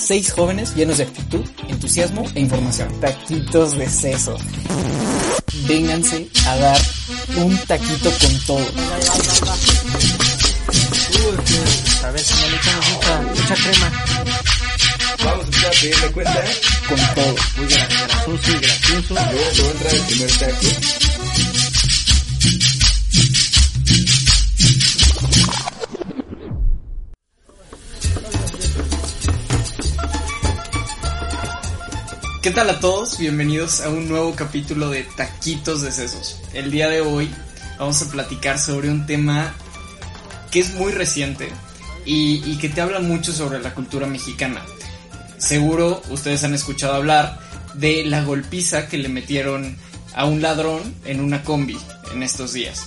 seis jóvenes llenos de actitud, entusiasmo e información. Taquitos de seso. Vénganse a dar un taquito con todo. A ver si me le echamos mucha, mucha crema. Vamos a empezar a pedirle cuenta. Con todo. Muy gra- gracioso y gracioso. Luego te va a entrar el primer taco. ¿Qué tal a todos? Bienvenidos a un nuevo capítulo de Taquitos de Sesos. El día de hoy vamos a platicar sobre un tema que es muy reciente y, que te habla mucho sobre la cultura mexicana. Seguro ustedes han escuchado hablar de la golpiza que le metieron a un ladrón en una combi en estos días.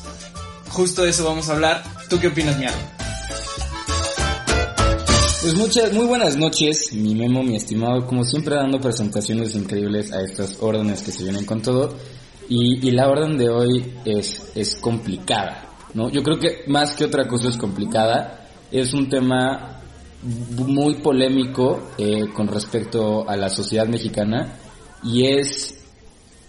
Justo de eso vamos a hablar. ¿Tú qué opinas, Miaro? Pues muchas, muy buenas noches, mi Memo, mi estimado, como siempre dando presentaciones increíbles a estas órdenes que se vienen con todo. Y, y la orden de hoy es, es complicada, ¿no? Yo creo que más que otra cosa es complicada, es un tema muy polémico eh, con respecto a la sociedad mexicana y es,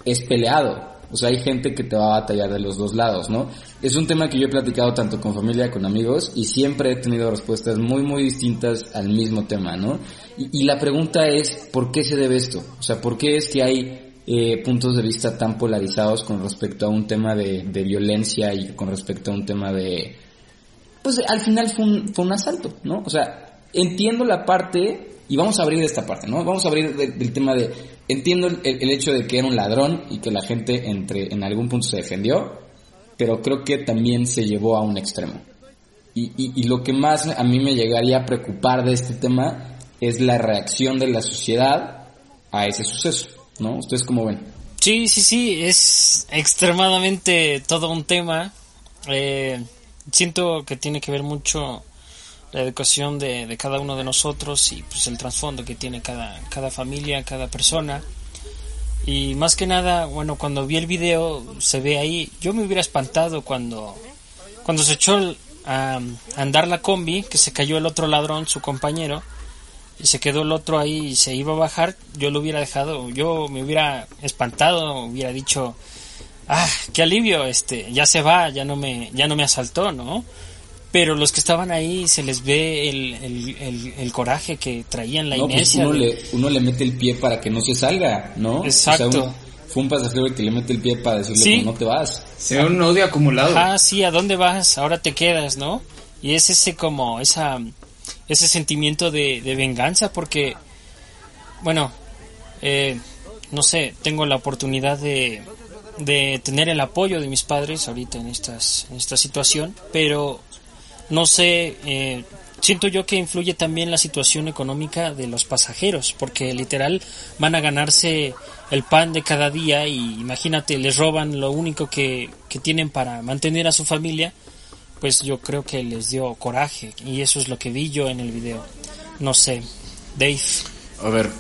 es peleado. O sea, hay gente que te va a batallar de los dos lados, ¿no? Es un tema que yo he platicado tanto con familia, con amigos, y siempre he tenido respuestas muy, muy distintas al mismo tema, ¿no? Y, la pregunta es, ¿por qué se debe esto? O sea, ¿por qué es que hay eh, puntos de vista tan polarizados con respecto a un tema de, de violencia y con respecto a un tema de... Pues al final fue un, fue un asalto, ¿no? O sea, entiendo la parte, y vamos a abrir esta parte, ¿no? Vamos a abrir de- del tema de, entiendo el, el hecho de que era un ladrón y que la gente entre, en algún punto se defendió, pero creo que también se llevó a un extremo. Y, y, lo que más a mí me llegaría a preocupar de este tema es la reacción de la sociedad a ese suceso, ¿no? ¿Ustedes cómo ven? Sí, sí, sí, es extremadamente todo un tema. Eh, siento que tiene que ver mucho la educación de, de cada uno de nosotros y pues el trasfondo que tiene cada, cada familia, cada persona. Y más que nada, bueno, cuando vi el video se ve ahí, yo me hubiera espantado cuando, cuando se echó el- a, andar la combi, que se cayó el otro ladrón, su compañero, y se quedó el otro ahí y se iba a bajar, yo lo hubiera dejado, yo me hubiera espantado, hubiera dicho, ah, qué alivio, este, ya se va, ya no me, ya no me asaltó, ¿no? Pero los que estaban ahí se les ve el, el, el, el coraje que traían, la no, pues inercia. uno de- le, uno le mete el pie para que no se salga, ¿no? Exacto. O sea, uno- fue un pasajero que le mete el pie para decirle Sí. que no te vas. Se ve un odio acumulado. Ah, sí, ¿a dónde vas? Ahora te quedas, ¿no? Y es ese como, esa, ese sentimiento de, de venganza porque, bueno, eh, no sé, tengo la oportunidad de, de tener el apoyo de mis padres ahorita en, estas, en esta situación, pero no sé, eh, siento yo que influye también la situación económica de los pasajeros, porque literal van a ganarse el pan de cada día y imagínate, les roban lo único que, que tienen para mantener a su familia, pues yo creo que les dio coraje y eso es lo que vi yo en el video. No sé, Dave. A ver,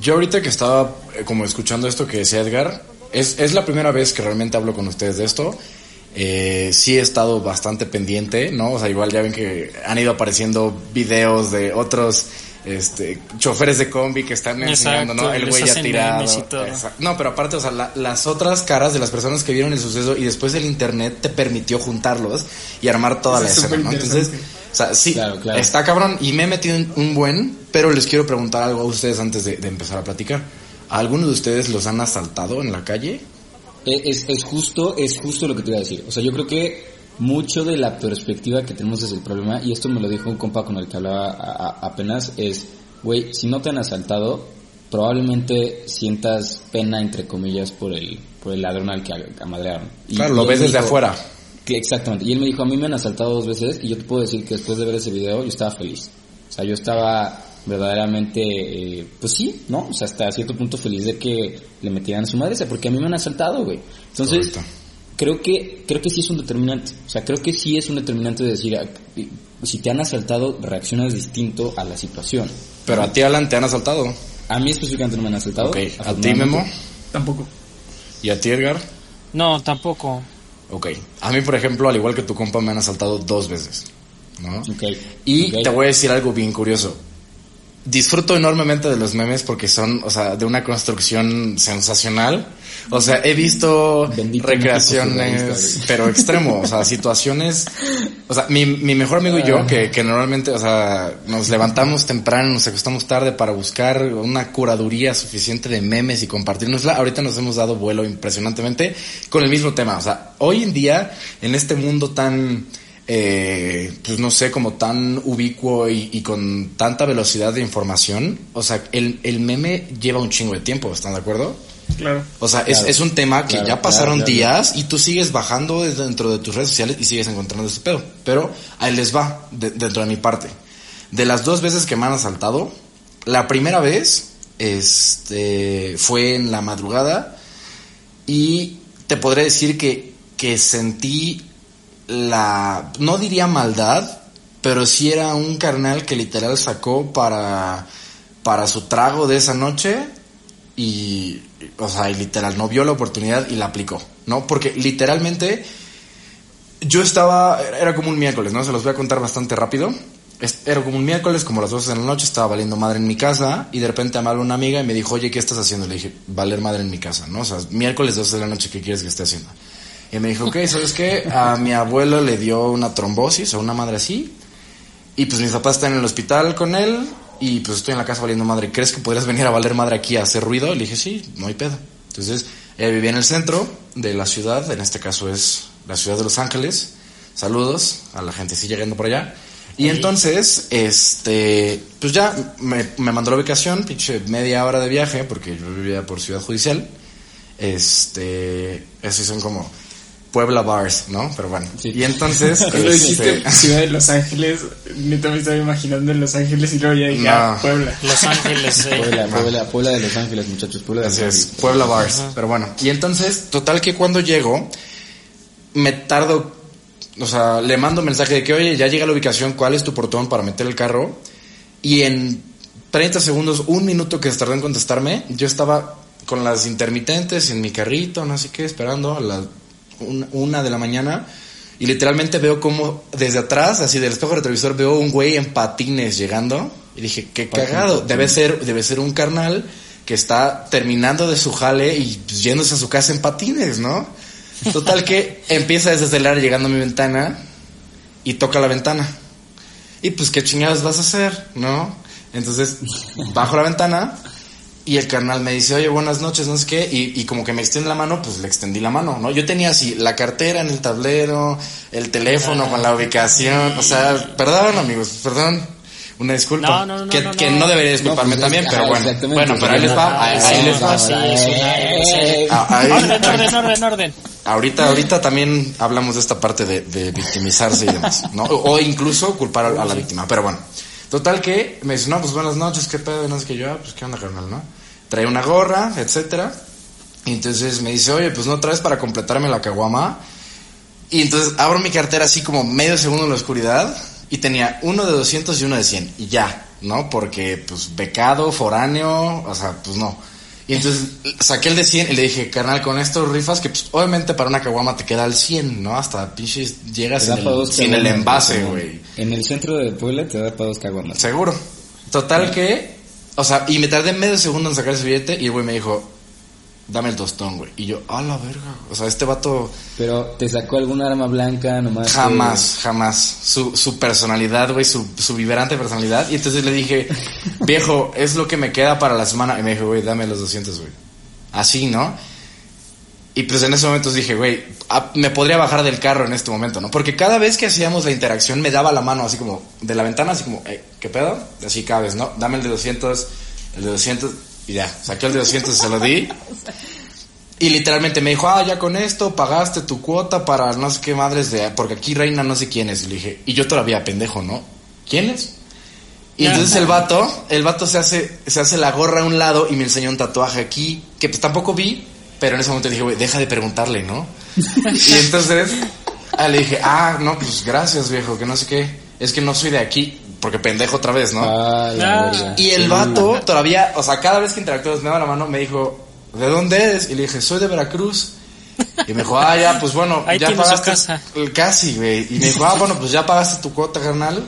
yo ahorita que estaba eh, como escuchando esto que decía Edgar, es, es la primera vez que realmente hablo con ustedes de esto. Eh, sí he estado bastante pendiente, ¿no? O sea, igual ya ven que han ido apareciendo videos de otros este, choferes de combi que están enseñando, Exacto, ¿no? El güey ya tirado. No, pero aparte, o sea, la- las otras caras de las personas que vieron el suceso y después el internet te permitió juntarlos y armar toda Eso la es escena, ¿no? Entonces, o sea, sí, Claro, claro. está cabrón y me he metido en un buen, pero les quiero preguntar algo a ustedes antes de, de empezar a platicar. ¿A alguno de ustedes los han asaltado en la calle? Eh, Es, es justo, es justo lo que te iba a decir. O sea, yo creo que mucho de la perspectiva que tenemos es el problema, y esto me lo dijo un compa con el que hablaba a- a- apenas, es, güey, si no te han asaltado, probablemente sientas pena, entre comillas, por el, por el ladrón al que amadrearon. Y- Claro, lo ves desde dijo- afuera. que exactamente. Y él me dijo, a mí me han asaltado dos veces y yo te puedo decir que después de ver ese video yo estaba feliz. O sea, yo estaba verdaderamente, eh, pues sí, ¿no? O sea, hasta cierto punto feliz de que le metieran a su madre, porque a mí me han asaltado, güey. Entonces, Correcto. creo que, creo que sí es un determinante. O sea, creo que sí es un determinante de decir, ah, si te han asaltado, reaccionas distinto a la situación. Pero a ti, Alan, te han asaltado. A mí específicamente no me han asaltado. Ok. ¿A ti. Memo? Tampoco. ¿Y a ti, Edgar? No, tampoco. Ok. A mí, por ejemplo, al igual que tu compa, me han asaltado dos veces. ¿no? Ok. Y te voy a decir algo bien curioso. Disfruto enormemente de los memes porque son, o sea, de una construcción sensacional. O sea, he visto Bendito recreaciones, pero extremo, o sea, situaciones, o sea, mi, mi mejor amigo y yo, que, que normalmente, o sea, nos levantamos temprano, nos acostamos tarde para buscar una curaduría suficiente de memes y compartirnosla, ahorita nos hemos dado vuelo impresionantemente con el mismo tema, o sea, hoy en día, en este mundo tan, eh, pues no sé, como tan ubicuo y, y con tanta velocidad de información, o sea, el, el meme lleva un chingo de tiempo, ¿están de acuerdo? Claro. O sea, es, Claro. es un tema que Claro, ya pasaron claro, claro. días y tú sigues bajando dentro de tus redes sociales y sigues encontrando ese pedo. Pero ahí les va, de- dentro de mi parte. De las dos veces que me han asaltado, la primera vez este, fue en la madrugada y te podré decir que, que sentí la, no diría maldad, pero sí era un carnal que literal sacó para, para su trago de esa noche y, o sea, y literal, no vio la oportunidad y la aplicó, ¿no? Porque literalmente yo estaba, era como un miércoles, ¿no? Se los voy a contar bastante rápido. Era como un miércoles, como las 12 de la noche, estaba valiendo madre en mi casa y de repente habló una amiga y me dijo, oye, ¿qué estás haciendo? Le dije, valer madre en mi casa, ¿no? O sea, miércoles 12 de la noche, ¿qué quieres que esté haciendo? Y me dijo, ok, ¿sabes qué? A mi abuelo le dio una trombosis o una madre así y pues mis papás están en el hospital con él y pues estoy en la casa valiendo madre. ¿Crees que podrías venir a valer madre aquí a hacer ruido? Le dije, sí, no hay pedo. Entonces, ella vivía en el centro de la ciudad, en este caso es la ciudad de Los Ángeles. Saludos a la gente sí llegando por allá. Y entonces, este, pues ya me, me mandó la ubicación, pinche media hora de viaje, porque yo vivía por Ciudad Judicial. Este, esos son como Puebla Bars, ¿no? Pero bueno. Sí. Y entonces, Cuando dijiste este, Ciudad de Los Ángeles, neta me estaba imaginando en Los Ángeles y luego ya dije, No. ah, Puebla. Los Ángeles, eh. Puebla, Puebla, Puebla de Los Ángeles, muchachos, Puebla de Los Así es, Ángeles. Puebla Bars. Pero bueno, y entonces, total que cuando llego, me tardo, o sea, le mando mensaje de que, oye, ya llega la ubicación, ¿cuál es tu portón para meter el carro? Y en 30 segundos, un minuto que se tardó en contestarme, yo estaba con las intermitentes en mi carrito, no sé qué, esperando a la un- una de la mañana. Y literalmente veo como desde atrás, así del espejo retrovisor, veo un güey en patines llegando. Y dije, qué cagado. Debe ser, debe ser un carnal que está terminando de su jale y yéndose a su casa en patines, ¿no? Total que empieza a desacelerar llegando a mi ventana y toca la ventana. Y pues, ¿qué chingados vas a hacer? ¿No? Entonces, bajo la ventana y el carnal me dice, oye, buenas noches, no sé qué. Y, y como que me extiende la mano, pues le extendí la mano, ¿no? Yo tenía así la cartera en el tablero, el teléfono con la ubicación. O sea, perdón, amigos, perdón. Una disculpa. No, no, no, que, no, que no. debería disculparme pues, también, pero bueno. Bueno, pero ahí les va, ahí, les va. Ah, Orden, orden, orden, orden. Ahorita, ahorita también hablamos de esta parte de, de victimizarse y demás, ¿no? O, o incluso culpar a, a la víctima, pero bueno. Total que me dice, no, pues buenas noches, qué pedo, no sé qué yo, ah, pues qué onda, carnal, ¿no? Trae una gorra, etcétera. Y entonces me dice, oye, pues no traes para completarme la caguama. Y entonces abro mi cartera así como medio segundo en la oscuridad y tenía uno de 200 y uno de 100 y ya, ¿no? Porque pues becado, foráneo, o sea, pues no. Y entonces saqué el de 100 y le dije, carnal, con estos rifas que pues obviamente para una caguama te queda al 100, ¿no? Hasta pinches llegas sin el, sin el envase, güey. En el centro de Puebla te da para dos caguamas. Seguro. Total que, o sea, y me tardé medio segundo en sacar ese billete y el güey me dijo, dame el tostón, güey. Y yo, a la verga. O sea, este vato Pero te sacó algún arma blanca nomás. que- jamás, jamás. Su, su personalidad, güey, su, su vibrante personalidad. Y entonces le dije, viejo, es lo que me queda para la semana. Y me dijo, güey, dame los 200, güey. Así, ¿no? Y pues en ese momento dije, güey, me podría bajar del carro en este momento, ¿no? Porque cada vez que hacíamos la interacción me daba la mano así como de la ventana, así como, ¿qué pedo? Así vez, ¿no? Dame el de 200, el de 200, y ya, saqué el de 200 y se lo di. Y literalmente me dijo, ah, ya con esto pagaste tu cuota para no sé qué madres de, porque aquí reina no sé quién es. Y le dije, y yo todavía pendejo, ¿no? ¿Quién es? Y entonces el vato, el vato se hace, se hace la gorra a un lado y me enseñó un tatuaje aquí, que pues tampoco vi, pero en ese momento dije, güey, deja de preguntarle, ¿no? y entonces ah, le dije, ah, no, pues gracias, viejo, que no sé qué. Es que no soy de aquí, porque pendejo otra vez, ¿no? Ah, la Ah. Y el vato todavía, o sea, cada vez que interactuamos me daba la mano, me dijo, ¿de dónde eres? Y le dije, soy de Veracruz. Y me dijo, ah, ya, pues bueno, Ahí ya pagaste. casa. Casi, güey. Y me dijo, ah, bueno, pues ya pagaste tu cuota, carnal.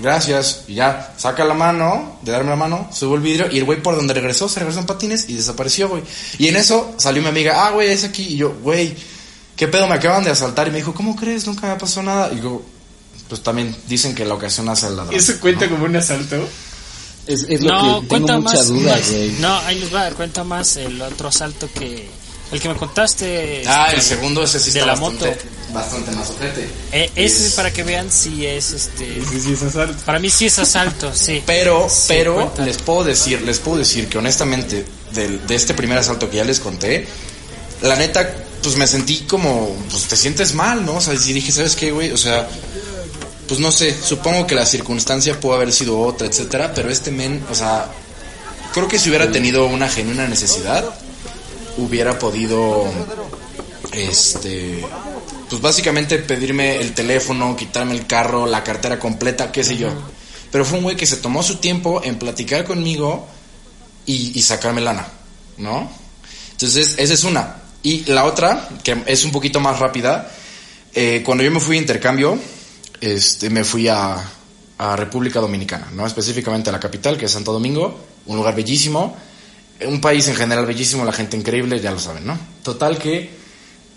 gracias. Y ya, saca la mano, de darme la mano, subo el vidrio y el güey por donde regresó, se regresó en patines y desapareció, güey. Y en eso salió mi amiga, ah, güey, es aquí. Y yo, güey, ¿qué pedo? Me acaban de asaltar. Y me dijo, ¿cómo crees? Nunca me pasó nada. Y yo, pues también dicen que la ocasión hace el ladrón. ¿Eso cuenta como un asalto? Es, es lo No, que tengo cuenta mucha más. duda, más- güey. no, ahí les va, cuenta más el otro asalto que. El que me contaste. Ah, el este, segundo ese sí de está la bastante, moto. bastante más ojete. Eh, ese Es- para que vean si es este. Sí, sí, es asalto. Para mí sí es asalto, sí. Pero, Sí, pero les puedo decir, les puedo decir que honestamente del- de este primer asalto que ya les conté, la neta, pues me sentí como, pues te sientes mal, ¿no? O sea, si dije, ¿sabes qué, güey? O sea, pues no sé, supongo que la circunstancia pudo haber sido otra, etcétera, pero este men, o sea, creo que si hubiera tenido una genuina necesidad, hubiera podido, este, pues básicamente pedirme el teléfono, quitarme el carro, la cartera completa, qué sé yo. Pero fue un güey que se tomó su tiempo en platicar conmigo y, y sacarme lana, ¿no? Entonces, esa es una. Y la otra, que es un poquito más rápida, eh, cuando yo me fui de intercambio, este, me fui a, a República Dominicana, ¿no? Específicamente a la capital, que es Santo Domingo, un lugar bellísimo, un país en general bellísimo, la gente increíble, ya lo saben, ¿no? Total que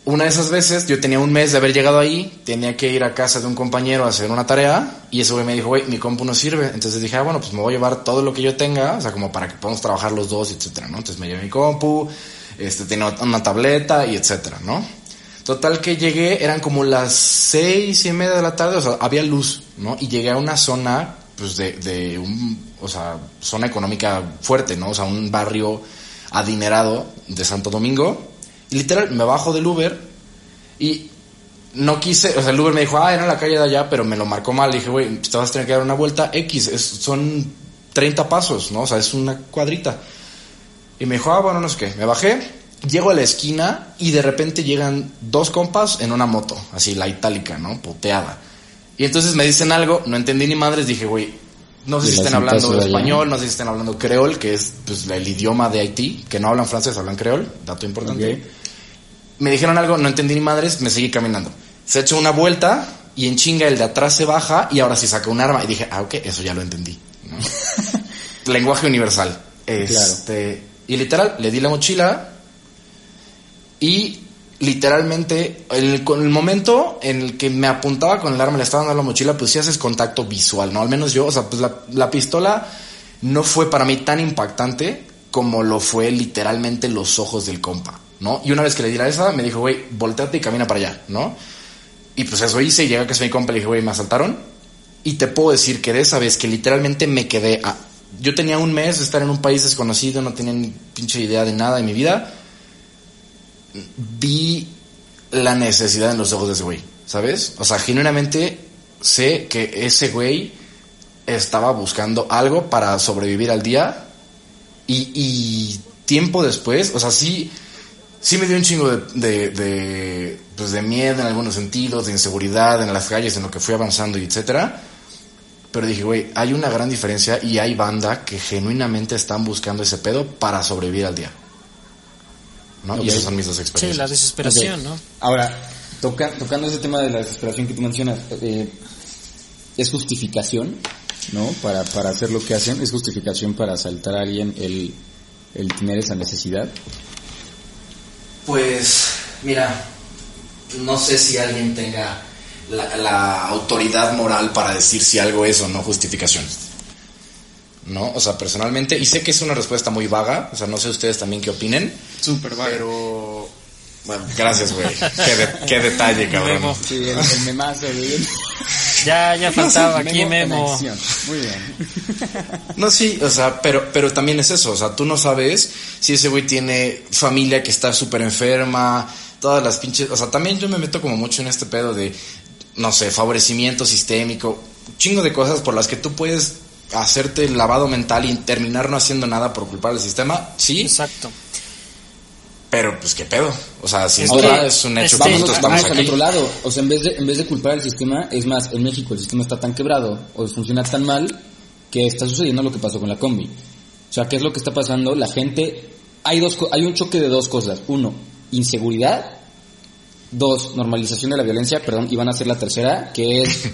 una de esas veces yo tenía un mes de haber llegado ahí, tenía que ir a casa de un compañero a hacer una tarea y ese güey me dijo, güey, mi compu no sirve. Entonces dije, ah, bueno, pues me voy a llevar todo lo que yo tenga, o sea, como para que podamos trabajar los dos, etcétera, ¿no? Entonces me llevé mi compu, este, tenía una tableta y etcétera, ¿no? Total que llegué, eran como las seis y media de la tarde, o sea, había luz, ¿no? Y llegué a una zona, pues, de, de un, o sea, zona económica fuerte, ¿no? O sea, un barrio adinerado de Santo Domingo. Y literal, me bajo del Uber y no quise, o sea, el Uber me dijo, ah, era en la calle de allá, pero me lo marcó mal. dije, güey, te vas a tener que dar una vuelta X, son 30 pasos, ¿no? O sea, es una cuadrita. Y me dijo, ah, bueno, no sé qué. Me bajé, llego a la esquina y de repente llegan dos compas en una moto, así, la itálica, ¿no? Puteada. Y entonces me dicen algo, no entendí ni madres, dije, güey, no sé ¿Y si estén hablando español, no sé si estén hablando creol, que es pues, el idioma de Haití, que no hablan francés, hablan creol, dato importante. Me dijeron algo, no entendí ni madres, me seguí caminando. Se echó una vuelta y en chinga el de atrás se baja y ahora sí saca un arma. Y dije, ah, ok, eso ya lo entendí. ¿no? Lenguaje universal. Este, Y literal, le di la mochila y literalmente el, con el momento en el que me apuntaba con el arma, le estaba dando la mochila, pues sí haces contacto visual, ¿no? Al menos yo, o sea, pues la, la pistola no fue para mí tan impactante como lo fue literalmente los ojos del compa, ¿no? Y una vez que le di la esa, me dijo, güey, volteate y camina para allá, ¿no? Y pues eso hice y llegué a casa de mi compa le dije, güey, me asaltaron. Y te puedo decir que de esa vez que literalmente me quedé. Yo tenía un mes de estar en un país desconocido, no tenía ni pinche idea de nada en mi vida. Vi la necesidad en los ojos de ese güey, ¿sabes? O sea, genuinamente sé que ese güey estaba buscando algo para sobrevivir al día y, tiempo después, o sea, sí, sí me dio un chingo de, de, de, pues de miedo en algunos sentidos, de inseguridad en las calles, en lo que fui avanzando y etcétera. Pero dije, güey, hay una gran diferencia y hay banda que genuinamente están buscando ese pedo para sobrevivir al día. ¿No? Y esas son mis dos Sí, experiencias. la desesperación. ¿no? Ahora, toca, tocando ese tema de la desesperación que tú mencionas, eh, ¿es justificación, no? Para, para hacer lo que hacen, ¿es justificación para asaltar a alguien el, el tener esa necesidad? Pues, mira, no sé si alguien tenga la, la autoridad moral para decir si algo es o no justificación. ¿No? O sea, personalmente, y sé que es una respuesta muy vaga, o sea, no sé ustedes también qué opinen, Súper vago. pero... Bueno, gracias, güey. Qué, de- qué detalle, cabrón. Memo. Sí, el, el memazo, güey. Ya, ya faltaba aquí Memo. acción. Muy bien. No, sí, o sea, pero, pero también es eso, o sea, tú no sabes si ese güey tiene familia que está súper enferma, todas las pinches, o sea, también yo me meto como mucho en este pedo de, no sé, favorecimiento sistémico, chingo de cosas por las que tú puedes hacerte el lavado mental y terminar no haciendo nada por culpar al sistema, sí, Exacto. pero pues qué pedo, o sea, si Es es, que- es un hecho este, que nosotros al otro lado. O sea, en vez, de, en vez de culpar al sistema, es más, en México el sistema está tan quebrado o funciona tan mal que está sucediendo lo que pasó con la combi. O sea, ¿qué es lo que está pasando? La gente... Hay, dos, hay un choque de dos cosas. Uno, inseguridad. Dos, normalización de la violencia, perdón, y van a ser la tercera, que es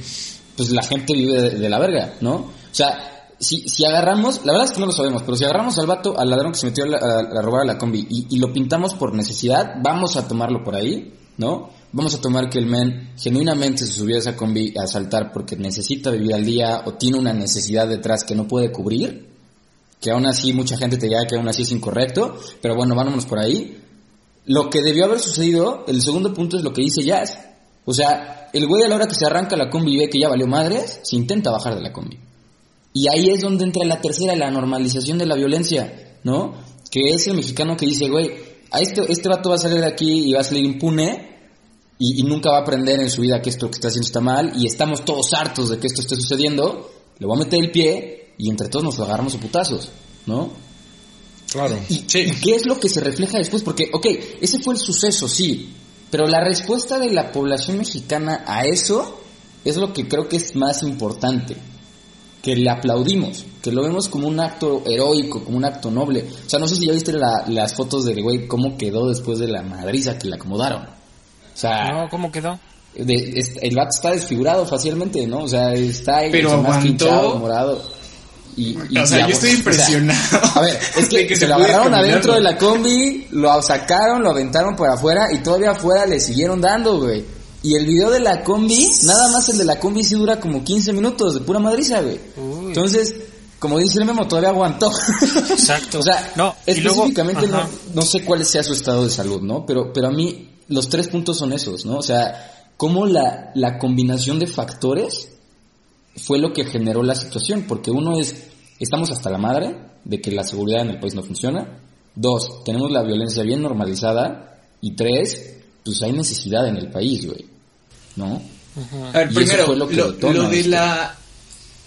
pues la gente vive de, de la verga, ¿no? O sea, si, si agarramos, la verdad es que no lo sabemos, pero si agarramos al vato, al ladrón que se metió a, a- robar a la combi y, lo pintamos por necesidad, vamos a tomarlo por ahí, ¿no? Vamos a tomar que el men genuinamente se subió a esa combi a asaltar porque necesita vivir al día o tiene una necesidad detrás que no puede cubrir, que aún así mucha gente te dirá que aún así es incorrecto, pero bueno, vámonos por ahí. Lo que debió haber sucedido, el segundo punto es lo que dice Jazz. O sea, el güey a la hora que se arranca la combi y ve que ya valió madres, se intenta bajar de la combi. Y ahí es donde entra la tercera, la normalización de la violencia, ¿no? Que es el mexicano que dice, güey, a este, este vato va a salir de aquí y va a salir impune y, y nunca va a aprender en su vida que esto que está haciendo está mal y estamos todos hartos de que esto esté sucediendo, le voy a meter el pie y entre todos nos lo agarramos a putazos, ¿no? Claro. ¿Y, Sí. ¿Y qué es lo que se refleja después? Porque, ok, ese fue el suceso, sí, pero la respuesta de la población mexicana a eso es lo que creo que es más importante. Que le aplaudimos, que lo vemos como un acto heroico, como un acto noble. O sea, no sé si ya viste la- las fotos del güey, cómo quedó después de la madriza que le acomodaron. O sea, No, ¿cómo quedó? de- es- el vato está desfigurado facialmente, ¿no? O sea, está Pero más hinchado, morado. Y, y- O sea, yo estoy o sea, impresionado a ver, es que, se, se lo agarraron adentro de la combi, lo sacaron, lo aventaron por afuera y todavía afuera le siguieron dando, güey. Y el video de la combi, nada más el de la combi sí dura como 15 minutos de pura madriza, güey. Uy. Entonces, como dice el memo, todavía aguantó. Exacto. o sea, No, luego- específicamente no, no sé cuál sea su estado de salud, ¿no? Pero, pero a mí los tres puntos son esos, ¿no? O sea, cómo la, la combinación de factores fue lo que generó la situación, porque uno es, estamos hasta la madre de que la seguridad en el país no funciona, dos, tenemos la violencia bien normalizada, y tres, pues hay necesidad en el país, güey, ¿no? A ver, Y primero, eso fue lo de esto. la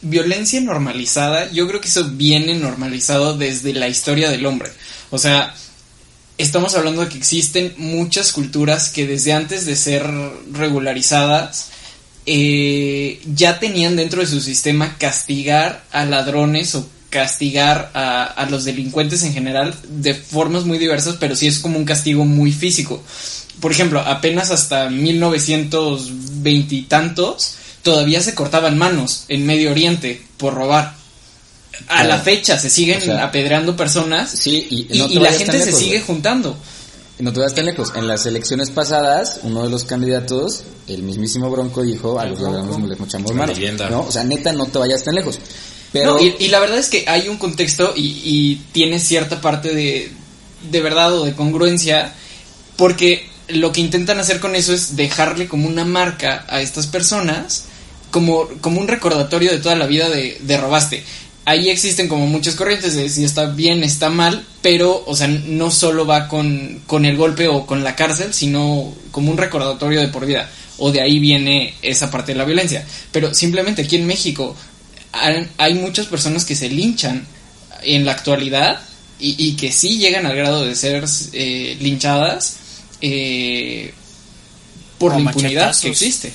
violencia normalizada, yo creo que eso viene normalizado desde la historia del hombre. O sea, estamos hablando de que existen muchas culturas que desde antes de ser regularizadas, eh, ya tenían dentro de su sistema castigar a ladrones o castigar a, a los delincuentes en general de formas muy diversas, pero sí es como un castigo muy físico. Por ejemplo, apenas hasta 1920 y tantos, todavía se cortaban manos en Medio Oriente por robar. A Claro. la fecha se siguen O sea, apedreando personas Sí, y, y, no te y la gente se sigue güey. juntando. No te vayas tan lejos. En las elecciones pasadas, uno de los candidatos, el mismísimo Bronco, dijo a los ladrones les mochamos Una manos. ¿no? O sea, neta, no te vayas tan lejos. Pero, y, la verdad es que hay un contexto y, y tiene cierta parte de, de verdad o de congruencia, porque lo que intentan hacer con eso es dejarle como una marca a estas personas, como, como un recordatorio de toda la vida de, de robaste. Ahí existen como muchas corrientes de si está bien, está mal, pero, o sea, no solo va con, con el golpe o con la cárcel, sino como un recordatorio de por vida. O de ahí viene esa parte de la violencia. Pero simplemente aquí en México hay muchas personas que se linchan en la actualidad y, y que sí llegan al grado de ser eh, linchadas eh, por O la impunidad que existe.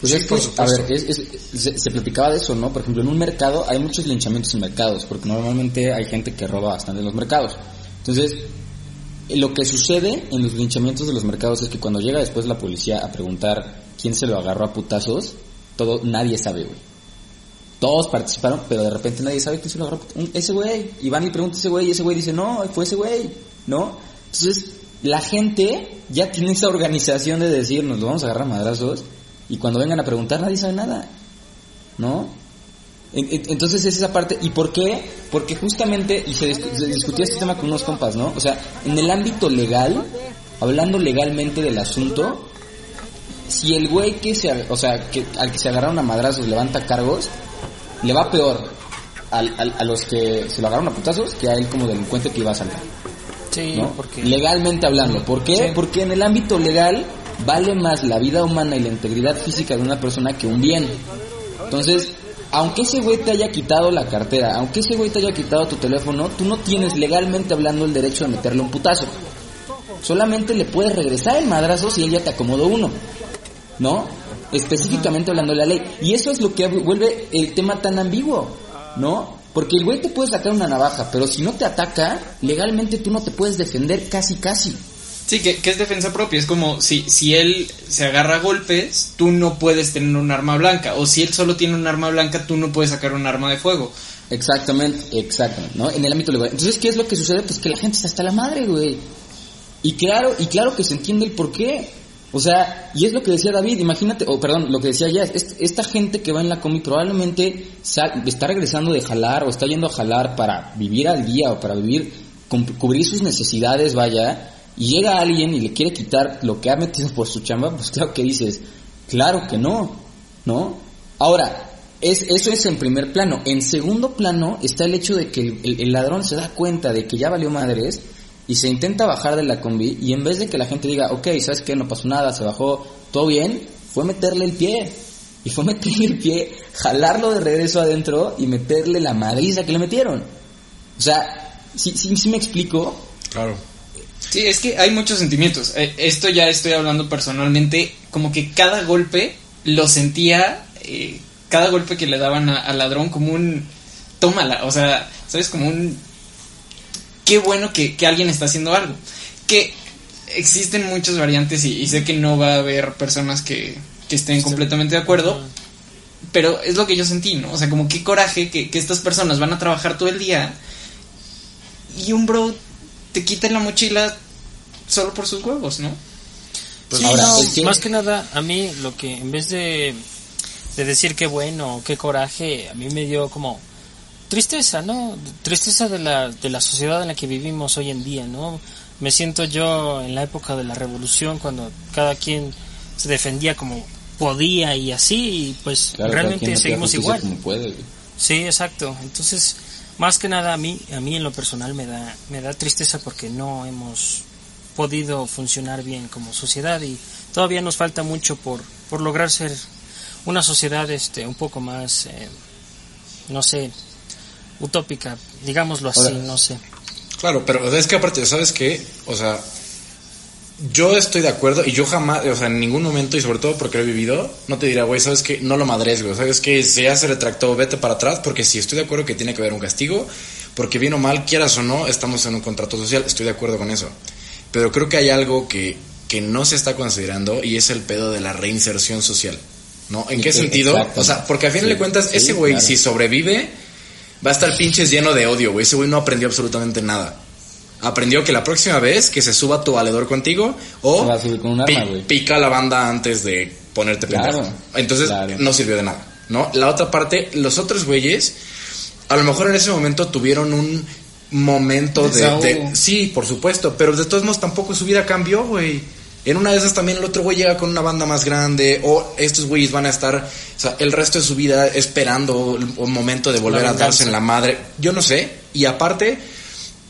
pues Sí, es que, a ver, es- es- se, se platicaba de eso, ¿no? Por ejemplo, en un mercado hay muchos linchamientos en mercados, porque normalmente hay gente que roba bastante en los mercados. Entonces, eh, lo que sucede en los linchamientos de los mercados es que cuando llega después la policía a preguntar quién se lo agarró a putazos, todo, nadie sabe, güey. Todos participaron, pero de repente nadie sabe quién se lo agarró. Ese güey. Y van y pregunta a ese güey y ese güey dice, no, fue ese güey. ¿No? Entonces, la gente ya tiene esa organización de decir, nos lo vamos a agarrar madrazos. Y cuando vengan a preguntar, nadie sabe nada. ¿No? En- en- Entonces es esa parte. ¿Y por qué? Porque justamente, y se, se discutía este tema con unos compas, ¿no? O sea, en el ámbito legal, hablando legalmente del asunto, si el güey que se, o sea, que, al que se agarraron a madrazos levanta cargos, le va peor al- al- a los que se lo agarraron a putazos que a él como delincuente que iba a saltar. Sí, ¿no? porque... Legalmente hablando. ¿Por qué? Sí. Porque en el ámbito legal vale más la vida humana y la integridad física de una persona que un bien. Entonces, aunque ese güey te haya quitado la cartera, aunque ese güey te haya quitado tu teléfono, tú no tienes legalmente hablando el derecho de meterle un putazo. Solamente le puedes regresar el madrazo si él ya te acomodó uno. ¿No? Específicamente hablando de la ley. Y eso es lo que vuelve el tema tan ambiguo. ¿No? Porque el güey te puede sacar una navaja, pero si no te ataca, legalmente tú no te puedes defender casi casi. Sí, que, que es defensa propia. Es como si, si él se agarra a golpes, tú no puedes tener un arma blanca. O si él solo tiene un arma blanca, tú no puedes sacar un arma de fuego. Exactamente, exactamente, ¿no? En el ámbito legal. Entonces, ¿qué es lo que sucede? Pues que la gente está hasta la madre, güey. Y claro, y claro que se entiende el por qué. O sea, y es lo que decía David, imagínate, o perdón, lo que decía ya, es- esta gente que va en la combi probablemente sal- está regresando de jalar o está yendo a jalar para vivir al día o para vivir, cubrir sus necesidades, vaya, y llega alguien y le quiere quitar lo que ha metido por su chamba, pues claro que dices, claro que no, ¿no? Ahora, es, eso es en primer plano. En segundo plano está el hecho de que el- el ladrón se da cuenta de que ya valió madres y se intenta bajar de la combi y en vez de que la gente diga, ok, ¿sabes qué? No pasó nada, se bajó, todo bien, fue meterle el pie. Y fue meterle el pie, jalarlo de regreso adentro y meterle la madriza que le metieron. O sea, sí, sí, sí me explico. Claro. Sí, es que hay muchos sentimientos. Eh, esto ya estoy hablando personalmente, como que cada golpe lo sentía, eh, cada golpe que le daban a- al ladrón como un tómala, o sea, ¿sabes? Como un qué bueno que, que alguien está haciendo algo. Que existen muchas variantes y, y sé que no va a haber personas que, que estén completamente de acuerdo, pero es lo que yo sentí, ¿no? O sea, como qué coraje que, que estas personas van a trabajar todo el día y un bro te quita la mochila solo por sus huevos, ¿no? Pues Sí, ahora, no, más que nada, a mí lo que en vez de, de decir qué bueno, qué coraje, a mí me dio como tristeza, ¿no? Tristeza de la, de la sociedad en la que vivimos hoy en día, ¿no? Me siento yo en la época de la revolución, cuando cada quien se defendía como podía y así, y pues Claro, realmente seguimos igual. Como puede. Sí, exacto. Entonces, más que nada a mí, a mí en lo personal me da, me da tristeza porque no hemos podido funcionar bien como sociedad y todavía nos falta mucho por, por lograr ser una sociedad este un poco más, eh, no sé, utópica, digámoslo así, Ahora- no sé. Claro, pero es que aparte, ¿sabes qué? O sea, yo estoy de acuerdo y yo jamás, o sea, en ningún momento, y sobre todo porque lo he vivido, no te dirá, güey, ¿sabes qué? No lo madres, güey, ¿sabes qué? Si ya se retractó, vete para atrás, porque sí, estoy de acuerdo que tiene que haber un castigo, porque bien o mal, quieras o no, estamos en un contrato social, estoy de acuerdo con eso. Pero creo que hay algo que, que no se está considerando y es el pedo de la reinserción social, ¿no? ¿En Y qué que- sentido? exacto. O sea, porque a fin Sí, de cuentas, sí, ese güey, claro. si sobrevive, va a estar pinches lleno de odio, güey. Ese güey no aprendió absolutamente nada. Aprendió que la próxima vez que se suba tu valedor contigo o va con un arma, pi- güey. pica la banda antes de ponerte Claro, pendejo. Entonces claro. no sirvió de nada, ¿no? La otra parte, los otros güeyes a lo mejor en ese momento tuvieron un momento de, de- sí, por supuesto, pero de todos modos tampoco su vida cambió, güey. En una de esas también el otro güey llega con una banda más grande o estos güeyes van a estar, o sea, el resto de su vida esperando un momento de volver a darse en la madre. Yo no sé. Y aparte,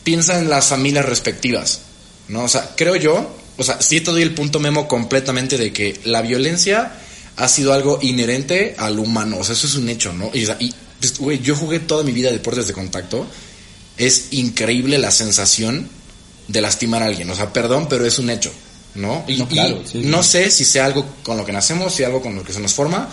piensa en las familias respectivas, ¿no? O sea, creo yo, o sea, sí te doy el punto memo completamente de que la violencia ha sido algo inherente al humano, o sea, eso es un hecho, ¿no? Y, pues, güey, yo jugué toda mi vida deportes de contacto, es increíble la sensación de lastimar a alguien, o sea, perdón, pero es un hecho, ¿no? Y, No, claro, y sí, no sí. sé si sea algo con lo que nacemos, si algo con lo que se nos forma,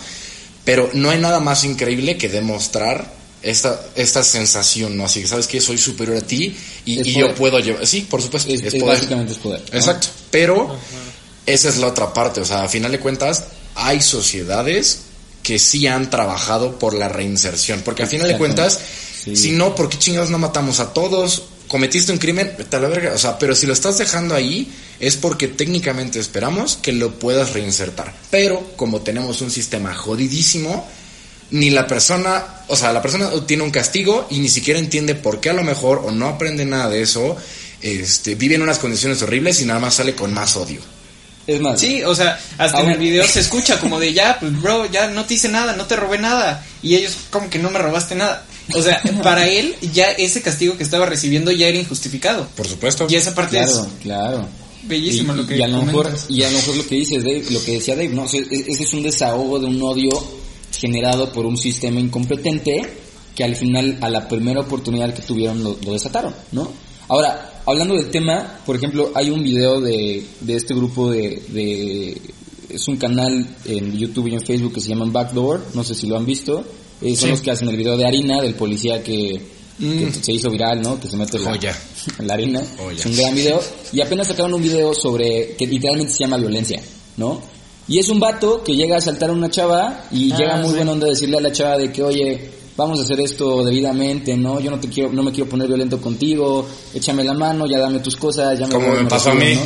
pero no hay nada más increíble que demostrar esta, esta sensación, ¿no? Así que sabes que soy superior a ti y, yo puedo llevar. Sí, por supuesto, Es, es, es poder. básicamente es poder. ¿no? Exacto. Pero esa es la otra parte. O sea, a final de cuentas, hay sociedades que sí han trabajado por la reinserción. Porque a final de cuentas, Sí. si no, ¿por qué chingados no matamos a todos? Cometiste un crimen, vete a. O sea, pero si lo estás dejando ahí, es porque técnicamente esperamos que lo puedas reinsertar. Pero como tenemos un sistema jodidísimo, ni la persona, o sea, la persona tiene un castigo y ni siquiera entiende por qué a lo mejor o no aprende nada de eso, este, vive en unas condiciones horribles y nada más sale con más odio. Es más, Sí, o sea, hasta en el video se escucha como de ya, pues bro, ya no te hice nada, no te robé nada. Y ellos como que no me robaste nada. O sea, para él ya ese castigo que estaba recibiendo ya era injustificado. Por supuesto. Y esa parte claro, es claro. bellísima y, lo que y a lo mejor y a lo mejor lo que dices Dave, lo que decía Dave, no, O sea, es- ese es un desahogo de un odio generado por un sistema incompetente que al final a la primera oportunidad que tuvieron lo, lo desataron, ¿no? Ahora, hablando del tema, por ejemplo, hay un video de, de este grupo de, de es un canal en YouTube y en Facebook que se llaman Backdoor, no sé si lo han visto, eh, son Sí. los que hacen el video de harina del policía que que se hizo viral, ¿no? Que se mete la, la harina. Joya. Es un gran video. Y apenas sacaron un video sobre, que literalmente se llama violencia, ¿no? Y es un vato que llega a asaltar a una chava y Ah, llega muy sí. buena onda a decirle a la chava de que, oye, vamos a hacer esto debidamente, ¿no? Yo no te quiero, no me quiero poner violento contigo, échame la mano, ya dame tus cosas, ya me Como voy, me pasó a mí. ¿no?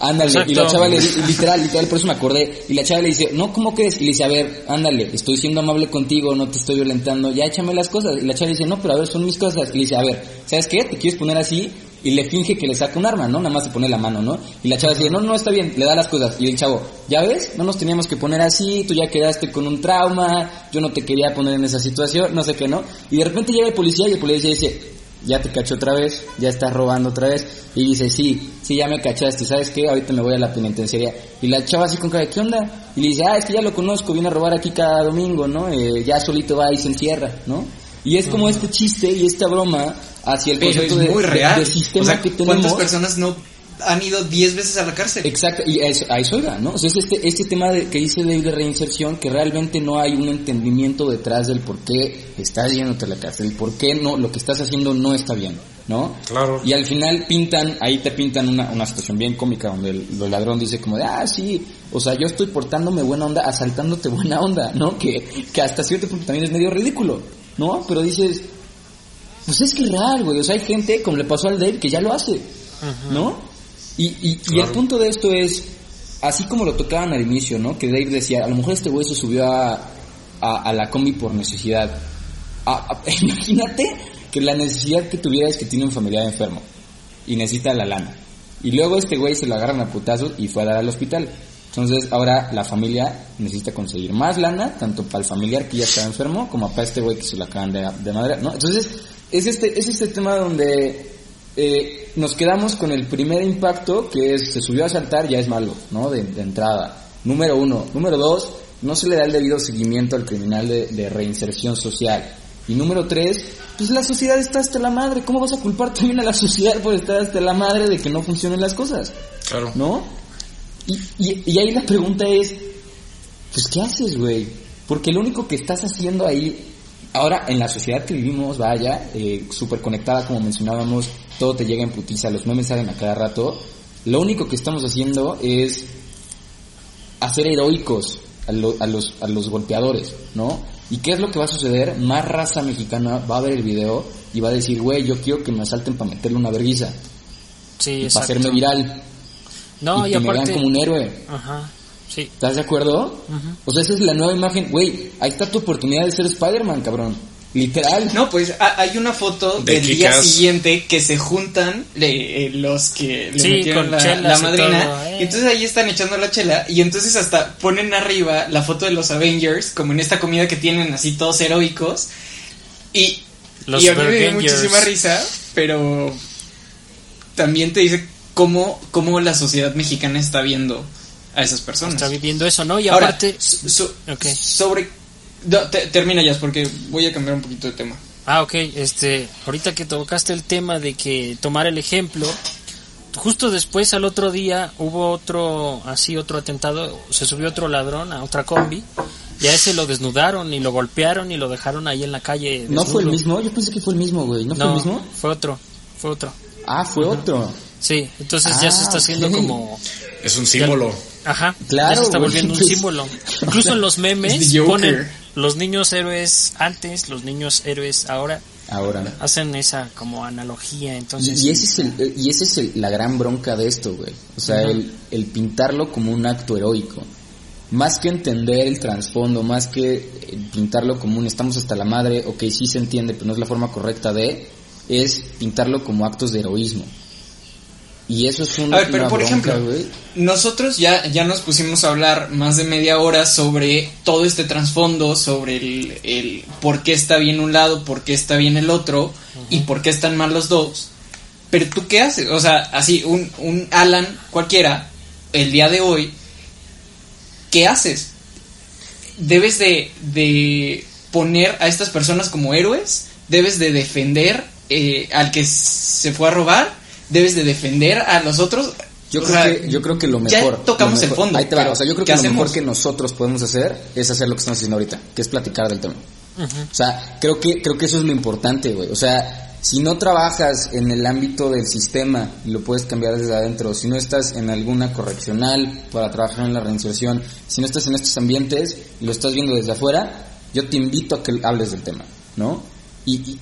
Ándale, y la chava le di- literal, literal, por eso me acordé, y la chava le dice, no, ¿cómo crees? Y le dice, a ver, ándale, estoy siendo amable contigo, no te estoy violentando, ya échame las cosas. Y la chava le dice, no, pero a ver, son mis cosas. Y le dice, a ver, ¿sabes qué? ¿Te quieres poner así? Y le finge que le saca un arma, ¿no? Nada más se pone la mano, ¿no? Y la chava dice, no, no, está bien, le da las cosas. Y el chavo, ¿ya ves? No nos teníamos que poner así, tú ya quedaste con un trauma, yo no te quería poner en esa situación, no sé qué, ¿no? Y de repente llega el policía y el policía dice, ya te cacho otra vez, ya estás robando otra vez. Y dice, sí, sí, ya me cachaste, ¿sabes qué? Ahorita me voy a la penitenciaría. Y la chava así con cara, ¿qué onda? Y le dice, ah, es que ya lo conozco, viene a robar aquí cada domingo, ¿no? Eh, ya solito va y se encierra, ¿no? Y es como este chiste y esta broma hacia el Pero concepto de, muy de- real. de sistema o sea, que ¿cuántas tenemos. personas no han ido 10 veces a la cárcel? Exacto, y a eso, a eso iba, ¿no? O sea, es este, este tema de, que dice David de reinserción, que realmente no hay un entendimiento detrás del por qué estás yéndote a la cárcel, el por qué no, lo que estás haciendo no está bien, ¿no? Claro. Y al final pintan, ahí te pintan una, una situación bien cómica donde el, el ladrón dice como de, ah, sí, o sea, yo estoy portándome buena onda, asaltándote buena onda, ¿no? Que, que hasta cierto punto también es medio ridículo, ¿no? Pero dices, pues es que es real, güey, o sea, hay gente, como le pasó al Dave, que ya lo hace, ¿no? Y, y, y el punto de esto es, así como lo tocaban al inicio, ¿no? Que Dave decía, a lo mejor este güey se subió a, a, a la combi por necesidad. A- a- imagínate que la necesidad que tuviera es que tiene un familiar enfermo y necesita la lana. Y luego este güey se lo agarran a putazos y fue a dar al hospital. Entonces ahora la familia necesita conseguir más lana, tanto para el familiar que ya estaba enfermo, como para este güey que se lo acaban de, de madre, ¿no? Entonces es este, es este tema donde eh, nos quedamos con el primer impacto, que es se subió a saltar, ya es malo, ¿no? De, de entrada. Número uno. Número dos, no se le da el debido seguimiento al criminal de, de reinserción social. Y número tres, pues la sociedad está hasta la madre. ¿Cómo vas a culpar también a la sociedad por estar hasta la madre de que no funcionen las cosas? Claro. ¿No? Y, y, y ahí la pregunta es, pues ¿qué haces, güey? Porque lo único que estás haciendo ahí, ahora en la sociedad que vivimos, vaya, eh, súper conectada como mencionábamos, todo te llega en putiza, los memes salen a cada rato, lo único que estamos haciendo es hacer heroicos a, lo- a los, a los golpeadores, ¿no? ¿Y qué es lo que va a suceder? Más raza mexicana va a ver el video y va a decir, güey, yo quiero que me asalten para meterle una vergüenza, Sí, y para hacerme viral, No, y y, que me vean como un héroe. Ajá. Sí. ¿Estás de acuerdo? O sea, esa es la nueva imagen. Güey, ahí está tu oportunidad de ser Spider-Man, cabrón. Literal. No, pues a- hay una foto De del día siguiente que se juntan le- eh, los que le Sí, metieron con la, y madrina. todo, eh. Y entonces ahí están echando la chela y entonces hasta ponen arriba la foto de los Avengers, como en esta comida que tienen así todos heroicos. Y, Los y a mí me dio Avengers. muchísima risa, pero también te dice cómo, cómo la sociedad mexicana está viendo a esas personas. Está viviendo eso, ¿no? Y Ahora, aparte. so- sobre... no, te- termina ya, porque voy a cambiar un poquito de tema. Ah, ok, este, ahorita que tocaste el tema de que tomar el ejemplo, justo después al otro día hubo otro, así otro atentado, se subió otro ladrón a otra combi, y a ese lo desnudaron y lo golpearon y lo dejaron ahí en la calle. ¿No fue el mismo? Yo pensé que fue el mismo, güey. ¿No, fue el mismo? fue otro, fue otro. Ah, fue otro. Sí, entonces ya Ah, se está haciendo ok. como... Es un símbolo. Ajá, Claro, ya se está volviendo un símbolo. Incluso en los memes ponen los niños héroes antes, los niños héroes ahora. Ahora. Hacen esa como analogía, Y, entonces... y ese es, el, eh, y ese es el- la gran bronca de esto, güey. O sea, el, el pintarlo como un acto heroico. Más que entender el trasfondo, más que eh, pintarlo como un estamos hasta la madre, ok, sí se entiende, pero no es la forma correcta de, es pintarlo como actos de heroísmo. Y eso es un, A ver, pero una por bronca, ejemplo, güey. nosotros ya, ya nos pusimos a hablar más de media hora sobre todo este trasfondo, sobre el, el por qué está bien un lado, por qué está bien el otro y por qué están mal los dos. Pero tú qué haces? O sea, así, un, un Alan cualquiera, el día de hoy, ¿qué haces? ¿Debes de, de poner a estas personas como héroes? ¿Debes de defender eh, al que se fue a robar? ¿Debes de defender a los otros? Yo creo, sea, que, yo creo que lo ya mejor. tocamos lo mejor- el fondo, Ahí te va. O sea, yo creo ¿qué que lo hacemos? mejor que nosotros podemos hacer es hacer lo que estamos haciendo ahorita, que es platicar del tema. O sea, creo que, creo que eso es lo importante, güey. O sea, si no trabajas en el ámbito del sistema y lo puedes cambiar desde adentro, si no estás en alguna correccional para trabajar en la reinserción, si no estás en estos ambientes y lo estás viendo desde afuera, yo te invito a que hables del tema, ¿no? Y, y,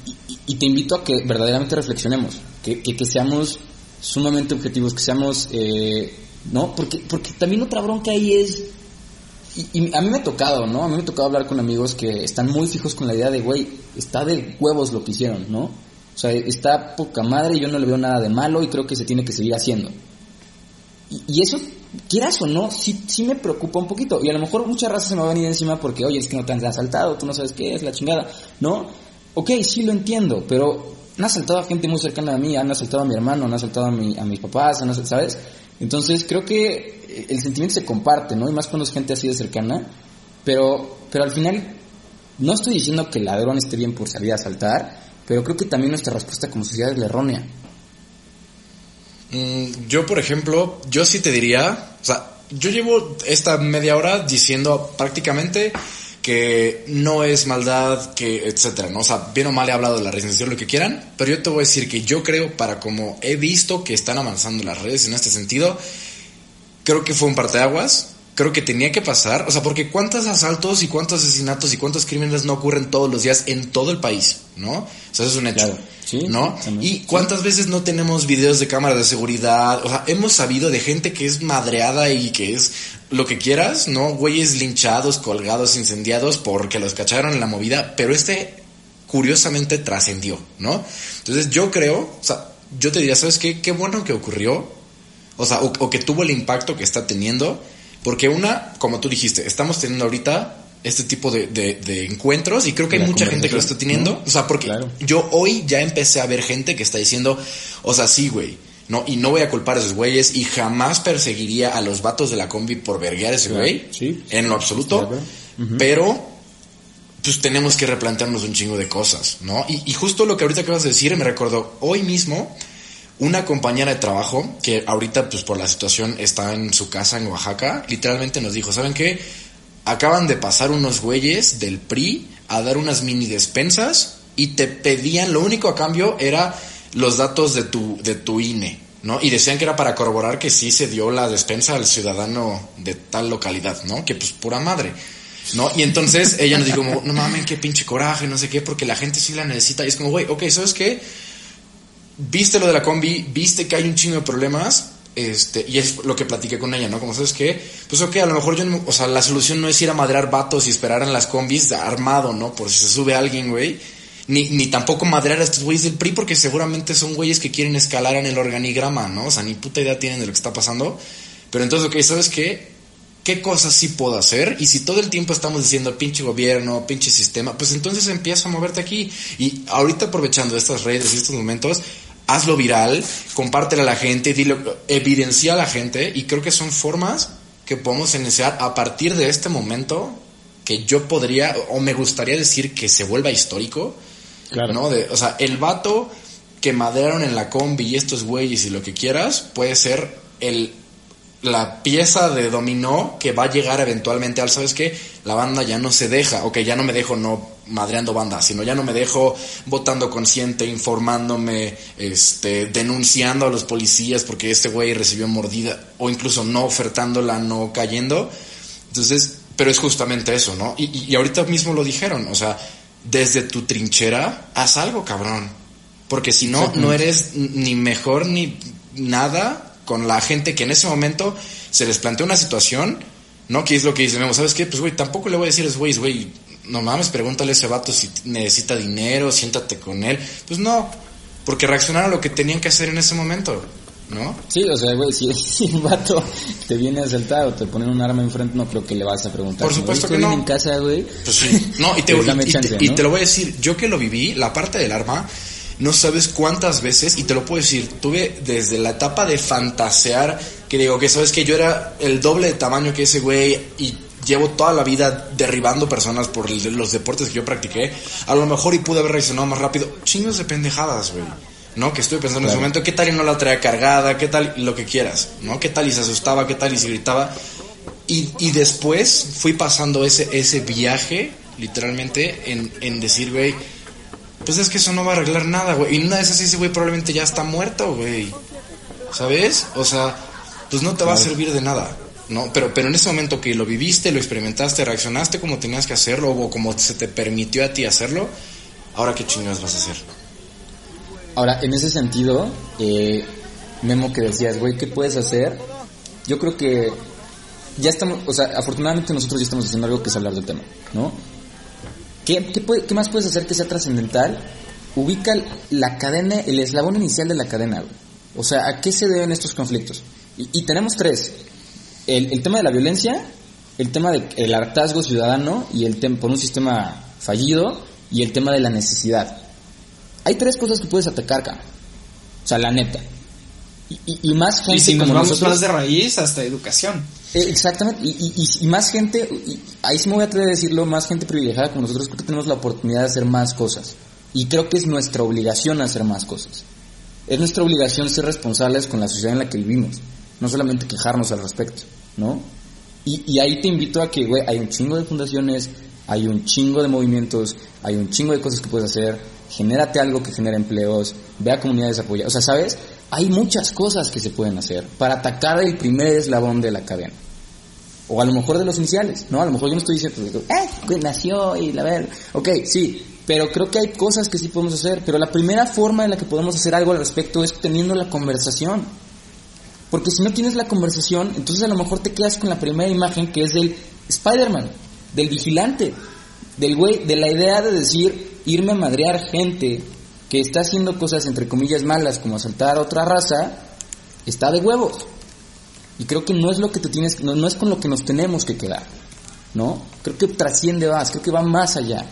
y- te invito a que verdaderamente reflexionemos, que, que, que seamos sumamente objetivos, que seamos, eh, ¿no? Porque, porque también otra bronca ahí es, y, a mí me ha tocado, ¿no? A mí me ha tocado hablar con amigos que están muy fijos con la idea de, güey, está de huevos lo que hicieron, ¿no? O sea, está poca madre y yo no le veo nada de malo y creo que se tiene que seguir haciendo. Y, eso, quieras o no, sí, sí me preocupa un poquito. Y a lo mejor muchas razas se me van a venir encima porque, oye, es que no te han asaltado, tú no sabes qué es, la chingada, ¿no? Ok, sí lo entiendo, pero han asaltado a gente muy cercana a mí, han asaltado a mi hermano, han asaltado a, mi, a mis papás, ¿sabes? Entonces creo que el sentimiento se comparte, ¿no? Y más cuando es gente así de cercana, pero, pero al final no estoy diciendo que el ladrón esté bien por salir a asaltar, pero creo que también nuestra respuesta como sociedad es la errónea. Mm, yo, por ejemplo, yo sí te diría, o sea, yo llevo esta media hora diciendo prácticamente que no es maldad, que etcétera, ¿no? O sea, bien o mal he hablado de la reinserción, lo que quieran, pero yo te voy a decir que yo creo, para como he visto que están avanzando las redes en este sentido, creo que fue un parteaguas, creo que tenía que pasar, o sea, porque cuántos asaltos y cuántos asesinatos y cuántos crímenes no ocurren todos los días en todo el país, ¿no? O sea, eso es un hecho, sí, ¿no? también. y cuántas veces no tenemos videos de cámara de seguridad, o sea, hemos sabido de gente que es madreada y que es lo que quieras, ¿no? Güeyes linchados, colgados, incendiados porque los cacharon en la movida, pero este curiosamente trascendió, ¿no? Entonces yo creo, o sea, yo te diría, ¿sabes qué? Qué bueno que ocurrió, o sea, o, o que tuvo el impacto que está teniendo, porque una, como tú dijiste, estamos teniendo ahorita este tipo de, de- de encuentros y creo que hay mucha gente que lo está teniendo, ¿no? o sea, porque Claro. yo hoy ya empecé a ver gente que está diciendo, o sea, sí, güey, no, y no voy a culpar a esos güeyes y jamás perseguiría a los vatos de la combi por verguear a ese Claro, güey, sí. en lo absoluto, pero pues tenemos que replantearnos un chingo de cosas, ¿no? Y, y justo lo que ahorita acabas de decir me recordó hoy mismo una compañera de trabajo que ahorita pues por la situación está en su casa en Oaxaca, literalmente nos dijo, ¿saben qué? Acaban de pasar unos güeyes del PRI a dar unas mini despensas y te pedían, lo único a cambio era los datos de tu, de tu INE, ¿no? Y decían que era para corroborar que sí se dio la despensa al ciudadano de tal localidad, ¿no? Que pues pura madre. ¿No? Y entonces ella nos dijo no mames, qué pinche coraje, no sé qué, porque la gente sí la necesita. Y es como, güey, ok, ¿sabes qué? Viste lo de la combi, viste que hay un chingo de problemas, este, y es lo que platiqué con ella, ¿no? Como sabes qué, pues ok, a lo mejor yo, o sea, la solución no es ir a madrear vatos y esperar en las combis armado, ¿no? Por si se sube alguien, güey. Ni, ni tampoco madrear a estos güeyes del PRI porque seguramente son güeyes que quieren escalar en el organigrama, ¿no? O sea, ni puta idea tienen de lo que está pasando. Pero entonces, ok, ¿sabes qué? ¿Qué cosas sí puedo hacer? Y si todo el tiempo estamos diciendo pinche gobierno, pinche sistema, pues entonces empieza a moverte aquí. Y ahorita aprovechando estas redes y estos momentos, hazlo viral, compártelo a la gente, dilo, evidencia a la gente y creo que son formas que podemos iniciar a partir de este momento que yo podría o me gustaría decir que se vuelva histórico, Claro. ¿no? De, o sea, el vato que madrearon en la combi y estos güeyes y lo que quieras puede ser el la pieza de dominó que va a llegar eventualmente al, ¿sabes qué? La banda ya no se deja, ok, ya no me dejo no madreando banda, sino ya no me dejo votando consciente, informándome, este, denunciando a los policías porque este güey recibió mordida, o incluso no ofertándola, no cayendo. Entonces, pero es justamente eso, ¿no? Y, ahorita mismo lo dijeron, o sea, desde tu trinchera, haz algo, cabrón. Porque si no, no eres ni mejor ni nada con la gente que en ese momento se les plantea una situación, ¿no? Que es lo que dice ¿sabes qué? Pues, güey, tampoco le voy a decir a esos güeyes, güey, no mames, pregúntale a ese vato si necesita dinero, siéntate con él. Pues no, porque reaccionaron a lo que tenían que hacer en ese momento, ¿no? Sí, o sea, güey, si, si un vato te viene a asaltar o te ponen un arma enfrente, no creo que le vas a preguntar. Por supuesto "Oye, que no. en casa, güey. Pues sí. No, y te, Pues dame y- ¿no? te lo voy a decir, yo que lo viví, la parte del arma, no sabes cuántas veces, y te lo puedo decir, tuve desde la etapa de fantasear, que digo que sabes que yo era el doble de tamaño que ese güey y llevo toda la vida derribando personas por los deportes que yo practiqué, a lo mejor y pude haber reaccionado más rápido. Chingos de pendejadas, güey. ¿No? Que estuve pensando en ese Claro. momento, ¿qué tal y no la traía cargada? ¿Qué tal lo que quieras? ¿No? ¿Qué tal y se asustaba? ¿Qué tal y se gritaba? Y, y después fui pasando ese, ese viaje literalmente, en, en decir, güey, pues es que eso no va a arreglar nada, güey. Y una de esas ese güey probablemente ya está muerto, güey. ¿Sabes? O sea, pues no te va a servir de nada. ¿No? Pero, pero en ese momento que lo viviste, lo experimentaste, reaccionaste como tenías que hacerlo o como se te permitió a ti hacerlo, ahora qué chingados vas a hacer. Ahora, en ese sentido, eh, Memo que decías, güey, ¿qué puedes hacer? Yo creo que ya estamos, o sea, afortunadamente nosotros ya estamos haciendo algo que es hablar del tema, ¿no? ¿Qué, qué, más puedes hacer que sea trascendental? Ubica la cadena, el eslabón inicial de la cadena. O sea, ¿a qué se deben estos conflictos? Y tenemos tres. El, el tema de la violencia, el tema del hartazgo ciudadano y el tema por un sistema fallido y el tema de la necesidad. Hay tres cosas que puedes atacar, cara. O sea, la neta. Y, y- y más gente Y si nos como vamos nosotros- más de raíz, hasta educación. eh, Exactamente, y, y- más gente, y ahí sí me voy a atrever a decirlo, más gente privilegiada como nosotros, creo que tenemos la oportunidad de hacer más cosas. Y creo que es nuestra obligación hacer más cosas. Es nuestra obligación ser responsables con la sociedad en la que vivimos, no solamente quejarnos al respecto, ¿no? Y, y ahí te invito a que, güey, hay un chingo de fundaciones, hay un chingo de movimientos, hay un chingo de cosas que puedes hacer, genérate algo que genere empleos, ve a comunidades apoyadas, o sea, ¿sabes? Hay muchas cosas que se pueden hacer para atacar el primer eslabón de la cadena. O a lo mejor de los iniciales, ¿no? A lo mejor yo no estoy diciendo, eh, que nació y la ver. Ok, sí, pero creo que hay cosas que sí podemos hacer. Pero la primera forma en la que podemos hacer algo al respecto es teniendo la conversación. Porque si no tienes la conversación, entonces a lo mejor te quedas con la primera imagen que es del Spider-Man, del vigilante, del güey, de la idea de decir, irme a madrear gente que está haciendo cosas entre comillas malas como asaltar a otra raza, está de huevos. Y creo que no es lo que te tienes, no, no es con lo que nos tenemos que quedar, ¿no? Creo que trasciende más, creo que va más allá.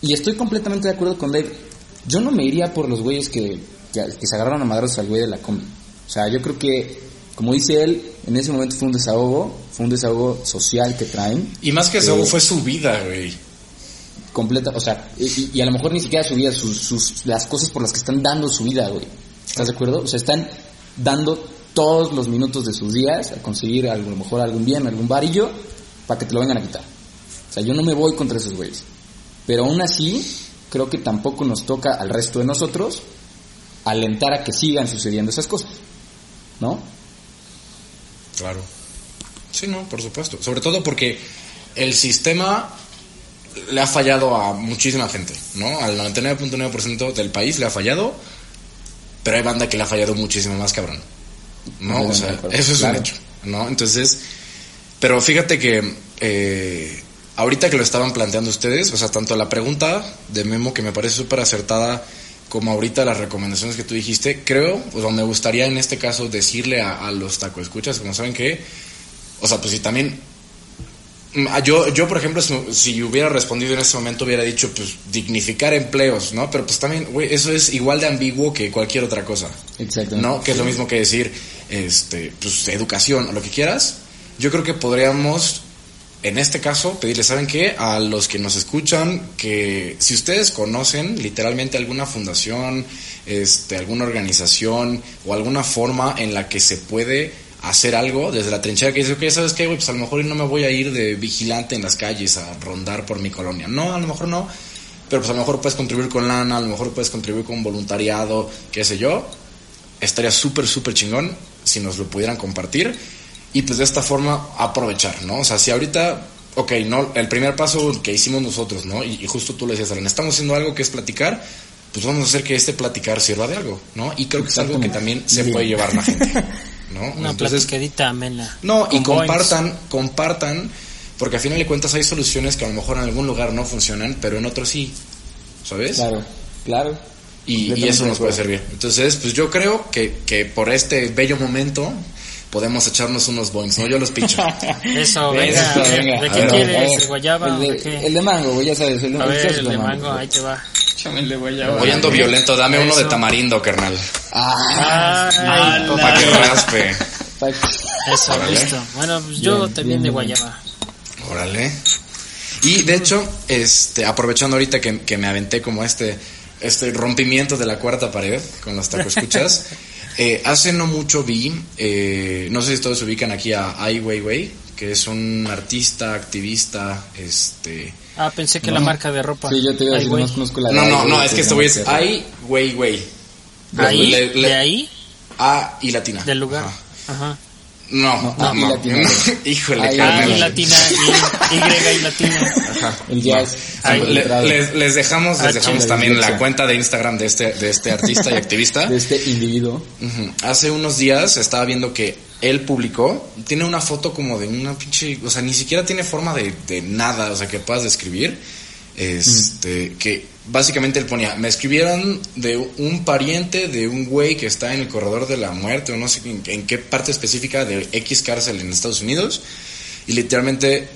Y estoy completamente de acuerdo con Dave. Yo no me iría por los güeyes que, que, se agarraron a madros al güey de la combi. O sea, yo creo que, como dice él, en ese momento fue un desahogo, fue un desahogo social que traen. Y más que Eh, eso, fue su vida, güey. completa, o sea, y, y a lo mejor ni siquiera su vida, sus, sus, las cosas por las que están dando su vida, güey. ¿Estás de acuerdo? O sea, están dando todos los minutos de sus días a conseguir a lo mejor algún bien, algún varillo, para que te lo vengan a quitar. O sea, yo no me voy contra esos güeyes. Pero aún así, creo que tampoco nos toca al resto de nosotros alentar a que sigan sucediendo esas cosas. ¿No? Claro. Sí, no, por supuesto. Sobre todo porque el sistema le ha fallado a muchísima gente, ¿no? Al 99.9% del país le ha fallado, pero hay banda que le ha fallado muchísimo más, cabrón. ¿No? O sea, eso es Claro. un hecho, ¿no? Entonces, pero fíjate que eh, ahorita que lo estaban planteando ustedes, o sea, tanto la pregunta de Memo que me parece súper acertada, como ahorita las recomendaciones que tú dijiste, creo, o sea, me gustaría en este caso decirle a, a los taco escuchas, como saben que, o sea, pues si también, mm, ah, yo, yo por ejemplo, si, si hubiera respondido en ese momento, hubiera dicho, pues, dignificar empleos, ¿no? Pero pues también, güey, eso es igual de ambiguo que cualquier otra cosa. Exactamente. ¿no? Que es lo mismo que decir, este, pues, educación o lo que quieras. Yo creo que podríamos, en este caso, pedirle, ¿saben qué? A los que nos escuchan, que si ustedes conocen literalmente alguna fundación, este, alguna organización o alguna forma en la que se puede hacer algo desde la trinchera que dice, ok, ¿sabes qué? Pues a lo mejor no me voy a ir de vigilante en las calles a rondar por mi colonia. No, a lo mejor no. Pero pues a lo mejor puedes contribuir con lana, a lo mejor puedes contribuir con voluntariado, qué sé yo estaría súper, súper chingón si nos lo pudieran compartir y pues de esta forma aprovechar, ¿no? O sea, si ahorita, ok, no, el primer paso que hicimos nosotros, ¿no? Y, y justo tú le decías, Alan, estamos haciendo algo que es platicar, pues vamos a hacer que este platicar sirva de algo, ¿no? Y creo que es algo que también se Bien. puede llevar la gente, ¿no? Una Entonces, platicadita amena. no, y compartan, compartan, porque a final de cuentas hay soluciones que a lo mejor en algún lugar no funcionan, pero en otros sí, ¿sabes? Claro, claro. Y, y eso nos puede servir. Entonces, pues yo creo que, que por este bello momento podemos echarnos unos boings, ¿no? Yo los picho. Eso, Venga, venga. venga. ¿De A qué quieres? ¿De guayaba? El de, de qué? el de mango, güey, ya sabes. El, A el ver, clásico el de mango, ahí te va. Échame el de guayaba. Hoy ando violento, dame uno de tamarindo, carnal. Ah, Para que raspe. eso, Órale. listo. Bueno, pues yo Bien, también de bien, guayaba. Órale. Y de hecho, este, aprovechando ahorita que, que me aventé como este, este rompimiento de la cuarta pared con los taco escuchas, eh, hace no mucho vi, eh, no sé si todos se ubican aquí a Ai Weiwei, que es un artista, activista, este... Ah, pensé que No. la marca de ropa. Sí, yo te iba a decir, no conozco la No, de no, no, es que este güey es Ai Weiwei. Ahí, Le- le- de ahí, A y latina. del lugar. Ajá. Ajá. No, No, no, no. Híjole, Ai, A carnal. y latina, y, y y latina. Ajá. El jazz. Ay, Le- encontrado les, les dejamos, les Ah, dejamos también la cuenta de Instagram de este, de este artista y activista. de este individuo. Hace unos días estaba viendo que él publicó, tiene una foto como de una pinche, o sea, ni siquiera tiene forma de, de nada, o sea, que puedas describir. Este, que básicamente él ponía, me escribieron de un pariente de un güey que está en el corredor de la muerte, o no sé en, en qué parte específica de X cárcel en Estados Unidos, y literalmente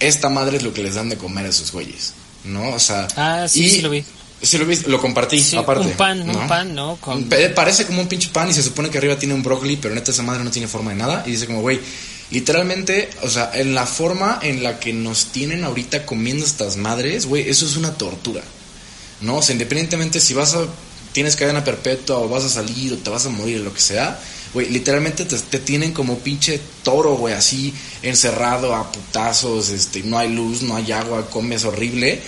esta madre es lo que les dan de comer a esos güeyes, ¿no? O sea, Ah, sí, y- sí lo vi. Sí lo viste, lo compartí Sí, aparte. un pan, ¿no? un pan, ¿no? Con... Parece como un pinche pan y se supone que arriba tiene un brócoli, pero neta esa madre no tiene forma de nada. Y dice como, güey, literalmente, o sea, en la forma en la que nos tienen ahorita comiendo estas madres, güey, eso es una tortura. ¿No? O sea, independientemente si vas a, tienes cadena perpetua o vas a salir o te vas a morir o lo que sea, güey, literalmente te, te tienen como pinche toro, güey, así encerrado a putazos, este, no hay luz, no hay agua, comes horrible.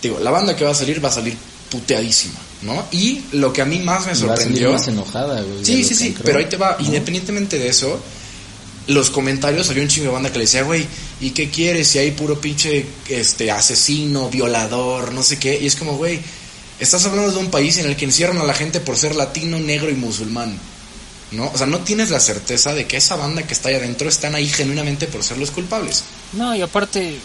Digo, la banda que va a salir va a salir puteadísima, ¿no? Y lo que a mí más me Y va a salir sorprendió... más enojada, güey. Sí, sí, sí, pero ahí te va, independientemente de eso, los comentarios, había un chingo de banda que le decía, güey, ¿y qué quieres? Si hay puro pinche este, asesino, violador, no sé qué, y es como, güey, estás hablando de un país en el que encierran a la gente por ser latino, negro y musulmán, ¿no? O sea, no tienes la certeza de que esa banda que está ahí adentro están ahí genuinamente por ser los culpables. No, y aparte,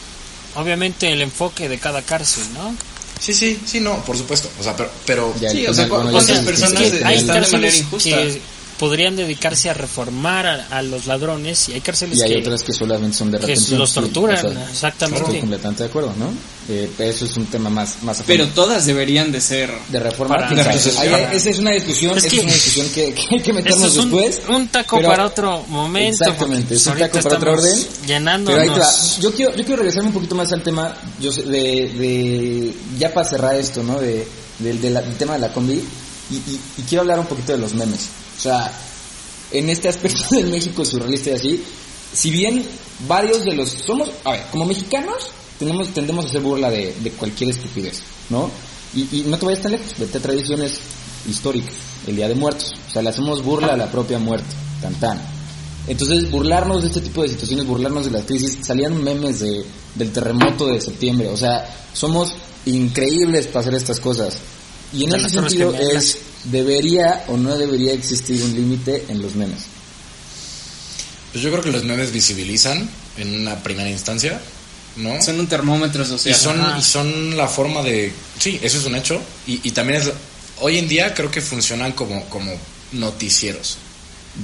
obviamente el enfoque de cada cárcel, ¿no? Sí, sí, sí, no, por supuesto, o sea, pero... pero Ya, Sí, el o sea, penal, bueno, ¿cuántas ya el- personas el Es que penal- hay están de manera injusta. que podrían dedicarse a reformar a, a los ladrones y hay cárceles Y hay que, otras que solamente son de que retención. los sí, torturan, o sea, exactamente. Estoy completamente de acuerdo, ¿no? Eh, eso es un tema más, más a Pero todas deberían de ser... de reforma. para- sabe. Entonces, para- esa es una discusión, Es que- es una discusión que, que hay que meternos es un, después. un taco pero- para otro momento. Exactamente, es un taco para otro orden. Llenándonos. Pero ahí va. Yo quiero, yo quiero regresarme un poquito más al tema, yo sé, de, de, ya para cerrar esto, ¿no? De, del- de la- del tema de la combi. Y, y- y quiero hablar un poquito de los memes. O sea, en este aspecto del México surrealista y así, si bien varios de los, somos, a ver, como mexicanos, tenemos, tendemos a hacer burla de, de cualquier estupidez, ¿no? Y, y no te vayas tan lejos, vete a tradiciones históricas, el Día de Muertos. O sea, le hacemos burla a la propia muerte, tan tan. Entonces, burlarnos de este tipo de situaciones, burlarnos de las crisis, salían memes de, del terremoto de septiembre. O sea, somos increíbles para hacer estas cosas. Y en ese sentido es, ¿debería o no debería existir un límite en los memes? pues yo creo que los memes visibilizan en una primera instancia, ¿no? Son un termómetro Y social. son, Ajá. y son la forma de... Sí, eso es un hecho. Y, y también es... Hoy en día creo que funcionan como, como noticieros.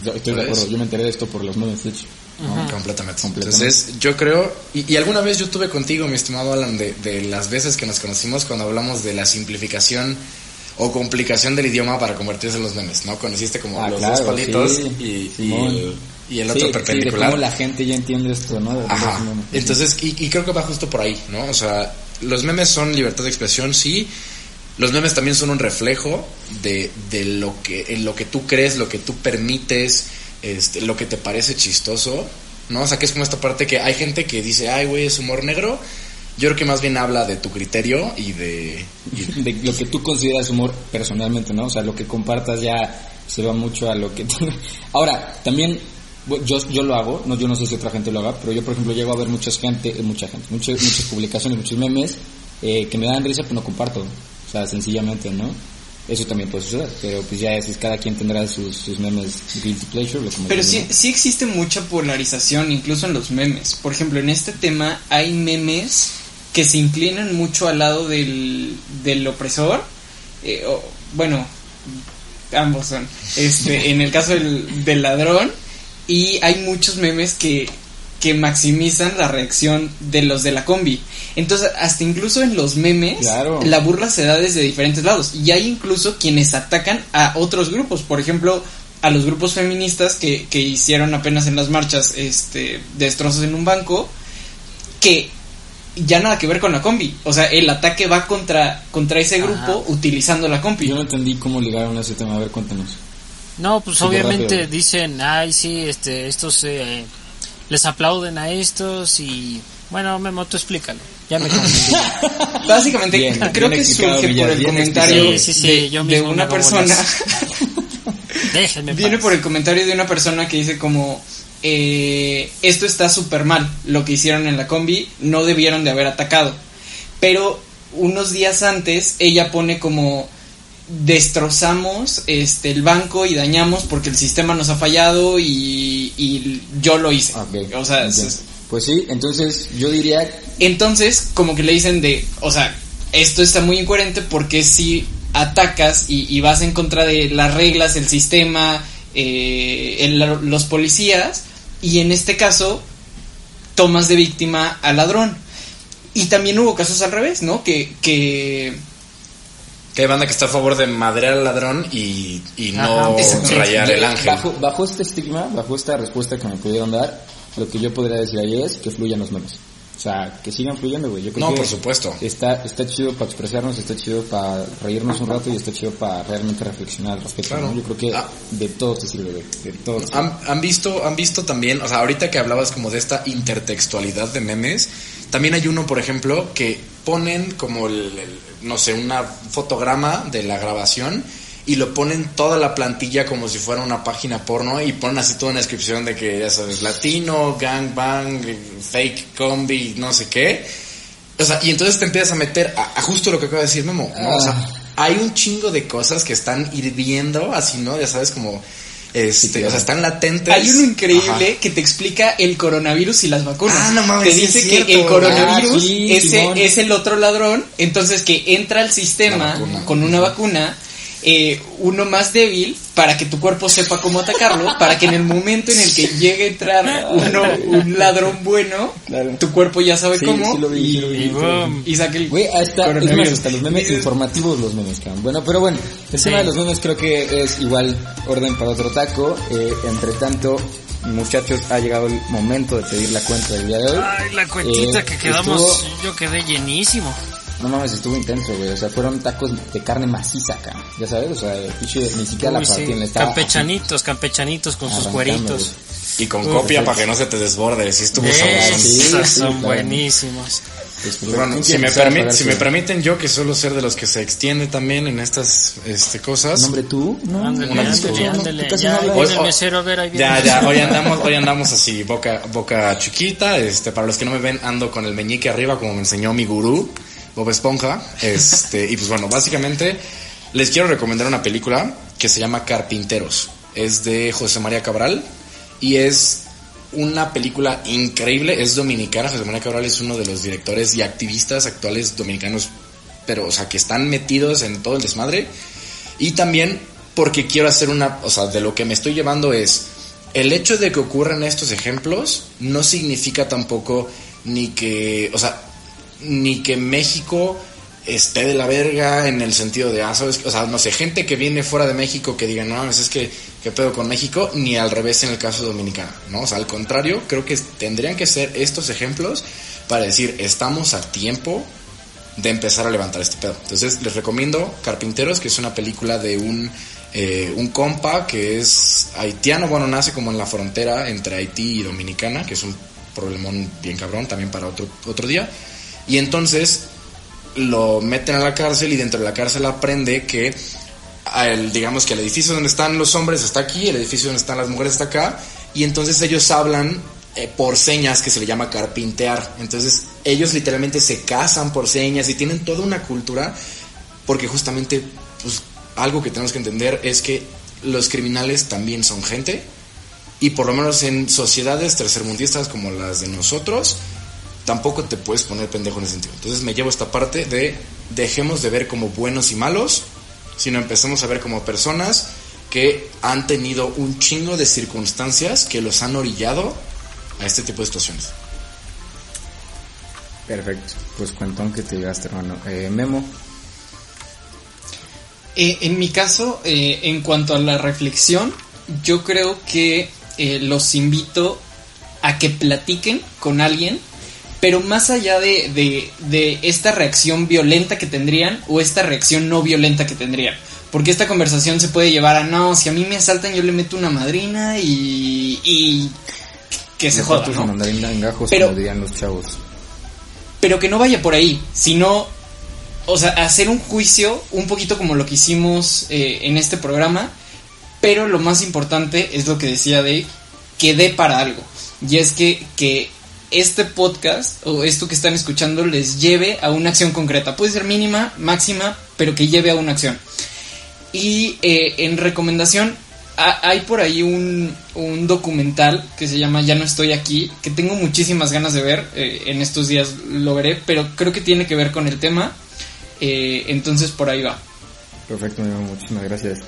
Yo Estoy de acuerdo, yo me enteré de esto por los memes, de hecho. ¿No? Completamente. Completamente. Entonces, yo creo... Y, y alguna vez yo tuve contigo, mi estimado Alan, de, de las veces que nos conocimos cuando hablamos de la simplificación o complicación del idioma para convertirse en los memes, ¿no? Conociste como Ah, los claro, dos palitos sí, y, el, y el Sí, otro sí, de perpendicular. cómo la gente ya entiende esto, ¿no? De Ajá. Entonces, y, y creo que va justo por ahí, ¿no? O sea, los memes son libertad de expresión, sí. Los memes también son un reflejo de, de lo que, en lo que tú crees, lo que tú permites, este, lo que te parece chistoso, ¿no? O sea, que es como esta parte que hay gente que dice, ay, güey, es humor negro. Yo creo que más bien habla de tu criterio y de... lo que tú consideras humor personalmente, ¿no? O sea, lo que compartas ya se va mucho a lo que. Ahora, también yo, yo lo hago, no, yo no sé si otra gente lo haga, pero yo, por ejemplo, llego a ver mucha gente, eh, mucha gente, muchas, muchas publicaciones, muchos memes eh, que me dan risa, pero no comparto. O sea, sencillamente, ¿no? Eso también puede suceder, pero pues ya es, cada quien tendrá sus, sus memes guilty pleasure, lo Pero sí, sí existe mucha polarización, incluso en los memes. Por ejemplo, en este tema hay memes que se inclinan mucho al lado del, del opresor. eh, o- bueno, ambos son. Este, en el caso del, del ladrón. Y hay muchos memes que, que maximizan la reacción de los de la combi. Entonces, hasta incluso en los memes, Claro. la burla se da desde diferentes lados. Y hay incluso quienes atacan a otros grupos. Por ejemplo, a los grupos feministas que, que hicieron apenas en las marchas este, destrozos en un banco. Que ya nada que ver con la combi. O sea, el ataque va contra, contra ese grupo Ajá. utilizando la combi. Yo no entendí cómo ligaron ese tema, a ver, cuéntanos. No, pues obviamente dicen, ay, sí, este, estos eh, les aplauden a estos y bueno, Memo, tú explícalo. Ya me confundí. Básicamente, Bien, creo bien que surge por el comentario explicado. Sí, sí, sí, de, yo una persona. Déjenme Viene paz. por el comentario de una persona que dice como eh, esto está súper mal, lo que hicieron en la combi, no debieron de haber atacado. Pero unos días antes ella pone como destrozamos este el banco y dañamos porque el sistema nos ha fallado y, y yo lo hice. O sea, es- Pues sí, entonces yo diría entonces como que le dicen de, o sea, esto está muy incoherente porque si atacas y, y vas en contra de las reglas, el sistema, eh, el- los policías, y en este caso tomas de víctima al ladrón. Y también hubo casos al revés, ¿no? Que, que Que hay banda que está a favor de madrear al ladrón y, y no Ajá, rayar el ángel. Bajo, bajo este estigma, bajo esta respuesta que me pudieron dar, lo que yo podría decir ahí es que fluyan los memes. O sea, que sigan fluyendo, güey. Yo creo No, que por supuesto. Está, está chido para expresarnos, está chido para reírnos un rato y está chido para realmente reflexionar al respecto. Claro. ¿no? Yo creo que Ah. de todo te sirve, güey. De todo. ¿Han, han visto, han visto también, o sea, ahorita que hablabas como de esta intertextualidad de memes, también hay uno, por ejemplo, que ponen como, el, el- no sé, una fotograma de la grabación y lo ponen toda la plantilla como si fuera una página porno y ponen así toda una descripción de que, ya sabes, latino, gangbang, fake combi, no sé qué. O sea, y entonces te empiezas a meter a, a justo lo que acaba de decir Memo. ¿no? O sea, hay un chingo de cosas que están hirviendo, así, ¿no? Ya sabes, como, este, o sea, están latentes. hay uno increíble Ajá. que te explica el coronavirus y las vacunas. Ah, no mames, Te sí es dice cierto. que el coronavirus Ah, sí, ese es el otro ladrón, entonces que entra al sistema con una vacuna, eh, uno más débil, para que tu cuerpo sepa cómo atacarlo, para que en el momento en el que llegue a entrar uno, un ladrón bueno, Claro. tu cuerpo ya sabe Sí, cómo sí lo vi, y, sí lo vi, Y y saque el Güey, hasta, es más, coronavirus. hasta los memes informativos los memes, cabrón. Bueno, pero bueno, el tema de los memes creo que es igual orden para otro taco. Eh, entre tanto, muchachos, ha llegado el momento de pedir la cuenta del día de hoy. Ay, la cuentita Eh, que quedamos, estuvo- yo quedé llenísimo. No mames, estuvo intenso, güey. O sea, fueron tacos de carne maciza, acá. Ya sabes, o sea, pinche, ni siquiera la Uy, sí. partida le estaba Campechanitos, campechanitos con sus cueritos. Y con copia perfecto. para que no se te desborde. Sí estuvo sabrosón. sí, Esas sí, son buenísimos. Pues, Bueno, ¿quién si me, empezar a permi- pagar si me permiten yo, que suelo ser de los que se extiende también en estas este, cosas. ¿Nombre tú? No, Ándale, una ándale, mesero, a ver, ahí viene. Ya, ya, hoy andamos, hoy andamos así, boca, boca chiquita, este, para los que no me ven, ando con el meñique arriba, como me enseñó mi gurú, Bob Esponja, este, y pues bueno, básicamente, les quiero recomendar una película que se llama Carpinteros, es de José María Cabral, y es una película increíble, es dominicana, José María Cabral es uno de los directores y activistas actuales dominicanos, pero, o sea, que están metidos en todo el desmadre, y también porque quiero hacer una, o sea, de lo que me estoy llevando es, el hecho de que ocurran estos ejemplos no significa tampoco ni que, o sea, ni que México esté de la verga en el sentido de, ah, ¿sabes? O sea, no sé, gente que viene fuera de México que diga, no, es que, ¿qué pedo con México? Ni al revés en el caso dominicano, ¿no? O sea, al contrario, creo que tendrían que ser estos ejemplos para decir, estamos a tiempo de empezar a levantar este pedo. Entonces les recomiendo Carpinteros, que es una película de un, eh, un compa que es haitiano, bueno, nace como en la frontera entre Haití y Dominicana, que es un problemón bien cabrón también para otro, otro día. Y entonces lo meten a la cárcel y dentro de la cárcel aprende que el, digamos que el edificio donde están los hombres está aquí, el edificio donde están las mujeres está acá, y entonces ellos hablan eh, por señas que se le llama carpintear. Entonces ellos literalmente se casan por señas y tienen toda una cultura porque justamente pues, algo que tenemos que entender es que los criminales también son gente y por lo menos en sociedades tercermundistas como las de nosotros tampoco te puedes poner pendejo en ese sentido. Entonces me llevo esta parte de dejemos de ver como buenos y malos, sino empecemos a ver como personas que han tenido un chingo de circunstancias que los han orillado a este tipo de situaciones. Perfecto. Pues cuentón que te llegaste, hermano. Eh, Memo. Eh, en mi caso, eh, en cuanto a la reflexión, yo creo que eh, los invito a que platiquen con alguien, pero más allá de, de, de esta reacción violenta que tendrían o esta reacción no violenta que tendrían. Porque esta conversación se puede llevar a, no, si a mí me asaltan yo le meto una madrina y, y que se joda, patos ¿no? a mandarín en gajos, Pero- como dirían los chavos. pero que no vaya por ahí, sino, o sea, hacer un juicio un poquito como lo que hicimos eh, en este programa, pero lo más importante es lo que decía Dave, que dé para algo, y es que, que este podcast o esto que están escuchando les lleve a una acción concreta, puede ser mínima, máxima, pero que lleve a una acción. Y eh, en recomendación, ha- hay por ahí un, un documental que se llama Ya no estoy aquí, que tengo muchísimas ganas de ver, eh, en estos días lo veré, pero creo que tiene que ver con el tema, eh, entonces por ahí va. Perfecto, muchísimas gracias.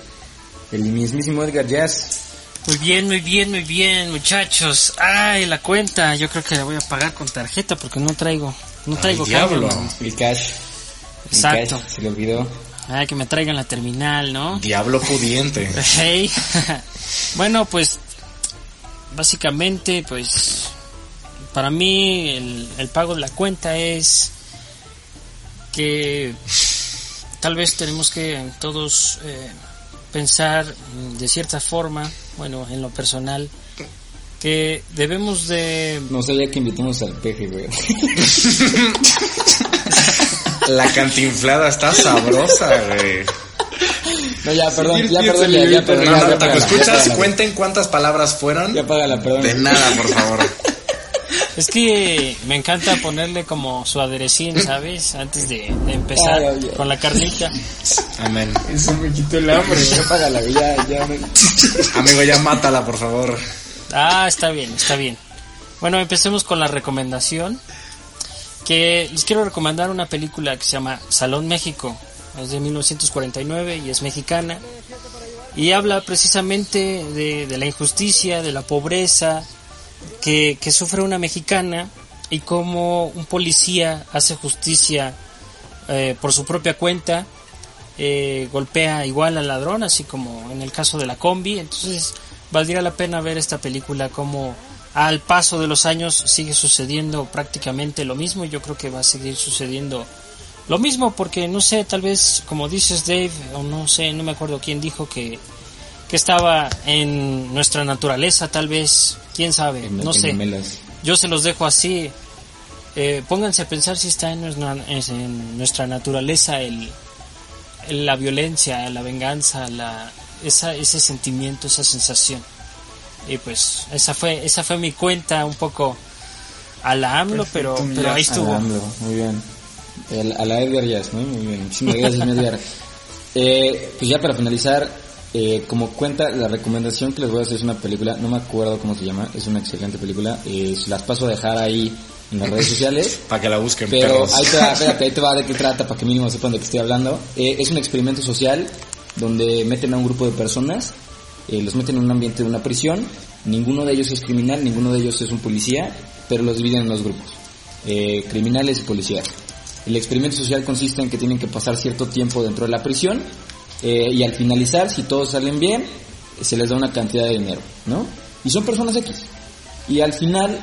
El mismísimo Edgar Jazz. Muy bien, muy bien, muy bien, muchachos. Ay, la cuenta, yo creo que la voy a pagar con tarjeta porque no traigo, no traigo diablo. cambio, man. El cash. El Exacto. cash, se le olvidó. Ay, que me traigan la terminal, ¿no? Diablo pudiente. Hey. bueno, pues básicamente, pues para mí el, el pago de la cuenta es que tal vez tenemos que todos eh, pensar mm, de cierta forma, bueno, en lo personal, que debemos de No sabía que invitamos al peje, güey. La cantinflada está sabrosa, güey. No, ya, perdón, Sí, ya, sí, perdón, sí, ya, sí, ya, sí, perdón. No, ya, no, ya Taco, págala, ya escuchas, cuenten cuántas palabras fueron. Ya págala, perdón. De nada, por favor. Es que me encanta ponerle como su aderecín, ¿sabes? Antes de, de empezar Ay, con la carnita. Amén. Eso me quitó el hambre. Ya págala, güey, ya, ya. Amigo, ya mátala, por favor. Ah, está bien, está bien. Bueno, empecemos con la recomendación. Que les quiero recomendar una película que se llama Salón México. Es de 1949 y es mexicana. Y habla precisamente de, de la injusticia, de la pobreza que, que sufre una mexicana y cómo un policía hace justicia eh, por su propia cuenta, eh, golpea igual al ladrón, así como en el caso de la combi. Entonces, valdría la pena ver esta película como al paso de los años sigue sucediendo prácticamente lo mismo. Yo creo que va a seguir sucediendo lo mismo porque no sé, tal vez como dices Dave, o no sé, no me acuerdo quién dijo que, que estaba en nuestra naturaleza, tal vez, quién sabe, En- no en sé. gemelas. Yo se los dejo así. Eh, pónganse a pensar si está en nuestra, en nuestra naturaleza el, el- la violencia, la venganza, la, esa, ese sentimiento, esa sensación. Y pues esa fue esa fue mi cuenta un poco a la AMLO, pero, Perfecto, pero ahí A la estuvo. AMLO, muy bien. El- a la Edgar Jazz, ¿no? Muy bien. Muchísimas gracias, Edgar. Eh, pues ya para finalizar, eh, como cuenta, la recomendación que les voy a hacer es una película, no me acuerdo cómo se llama, es una excelente película. eh, las paso a dejar ahí en las redes sociales. Para que la busquen, Pero perros. ahí te, va, espérate, ahí te va de qué trata para que mínimo sepan de qué estoy hablando. Eh, es un experimento social donde meten a un grupo de personas, eh, los meten en un ambiente de una prisión, ninguno de ellos es criminal, ninguno de ellos es un policía, pero los dividen en dos grupos, eh, criminales y policías. El experimento social consiste en que tienen que pasar cierto tiempo dentro de la prisión eh, y al finalizar, si todos salen bien, se les da una cantidad de dinero, ¿no? Y son personas X. Y al final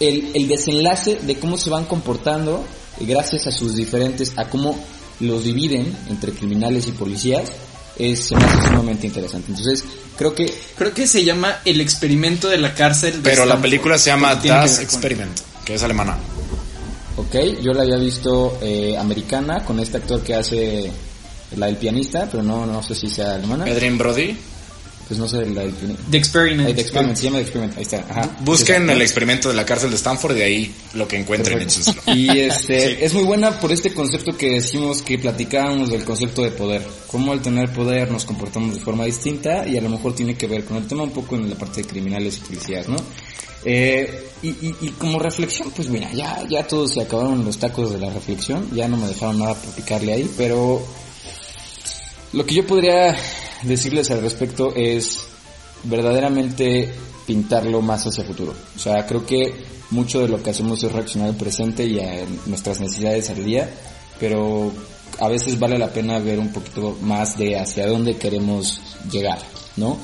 el, el desenlace de cómo se van comportando eh, gracias a sus diferentes, a cómo los dividen entre criminales y policías, es, se me hace sumamente interesante. Entonces, creo que Creo que se llama El experimento de la cárcel. de Pero la película se llama Das Experiment, que es alemana. Ok, yo la había visto eh, americana con este actor que hace la del pianista, pero no, no sé si sea alemana. Adrien Brody. Pues no sé la del pianista. The Experiment. Ay, The Experiment, se llama The Experiment, ahí está. Ajá. Busquen el experimento de la cárcel de Stanford y de ahí lo que encuentren. Y este, es muy buena por este concepto que decimos que platicábamos del concepto de poder. Cómo al tener poder nos comportamos de forma distinta y a lo mejor tiene que ver con el tema un poco en la parte de criminales y policías, ¿no? Eh, y, y, y como reflexión, pues mira, ya, ya todos se acabaron los tacos de la reflexión, ya no me dejaron nada para picarle ahí, pero lo que yo podría decirles al respecto es verdaderamente pintarlo más hacia futuro. O sea, creo que mucho de lo que hacemos es reaccionar al presente y a nuestras necesidades al día, pero a veces vale la pena ver un poquito más de hacia dónde queremos llegar, ¿no?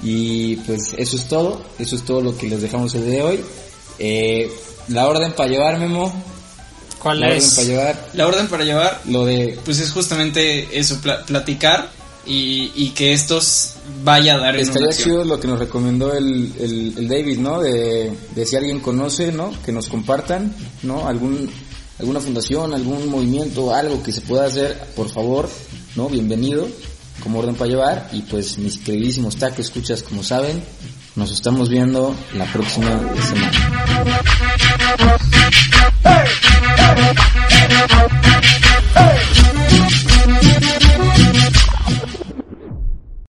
Y pues eso es todo, eso es todo lo que les dejamos el día de hoy. Eh, la orden para llevar, Memo. ¿Cuál La orden para llevar. La orden para llevar, Lo de pues es justamente eso, pla- platicar y, y que estos vaya a dar Estaría chido lo que nos recomendó el, el, el David, ¿no? De, de si alguien conoce, ¿no? Que nos compartan, ¿no? Algún, alguna fundación, algún movimiento, algo que se pueda hacer, por favor, ¿no? Bienvenido, como orden para llevar. Y pues mis queridísimos tacos, escuchas, como saben, nos estamos viendo la próxima semana. Hey! Hey! Hey! hey.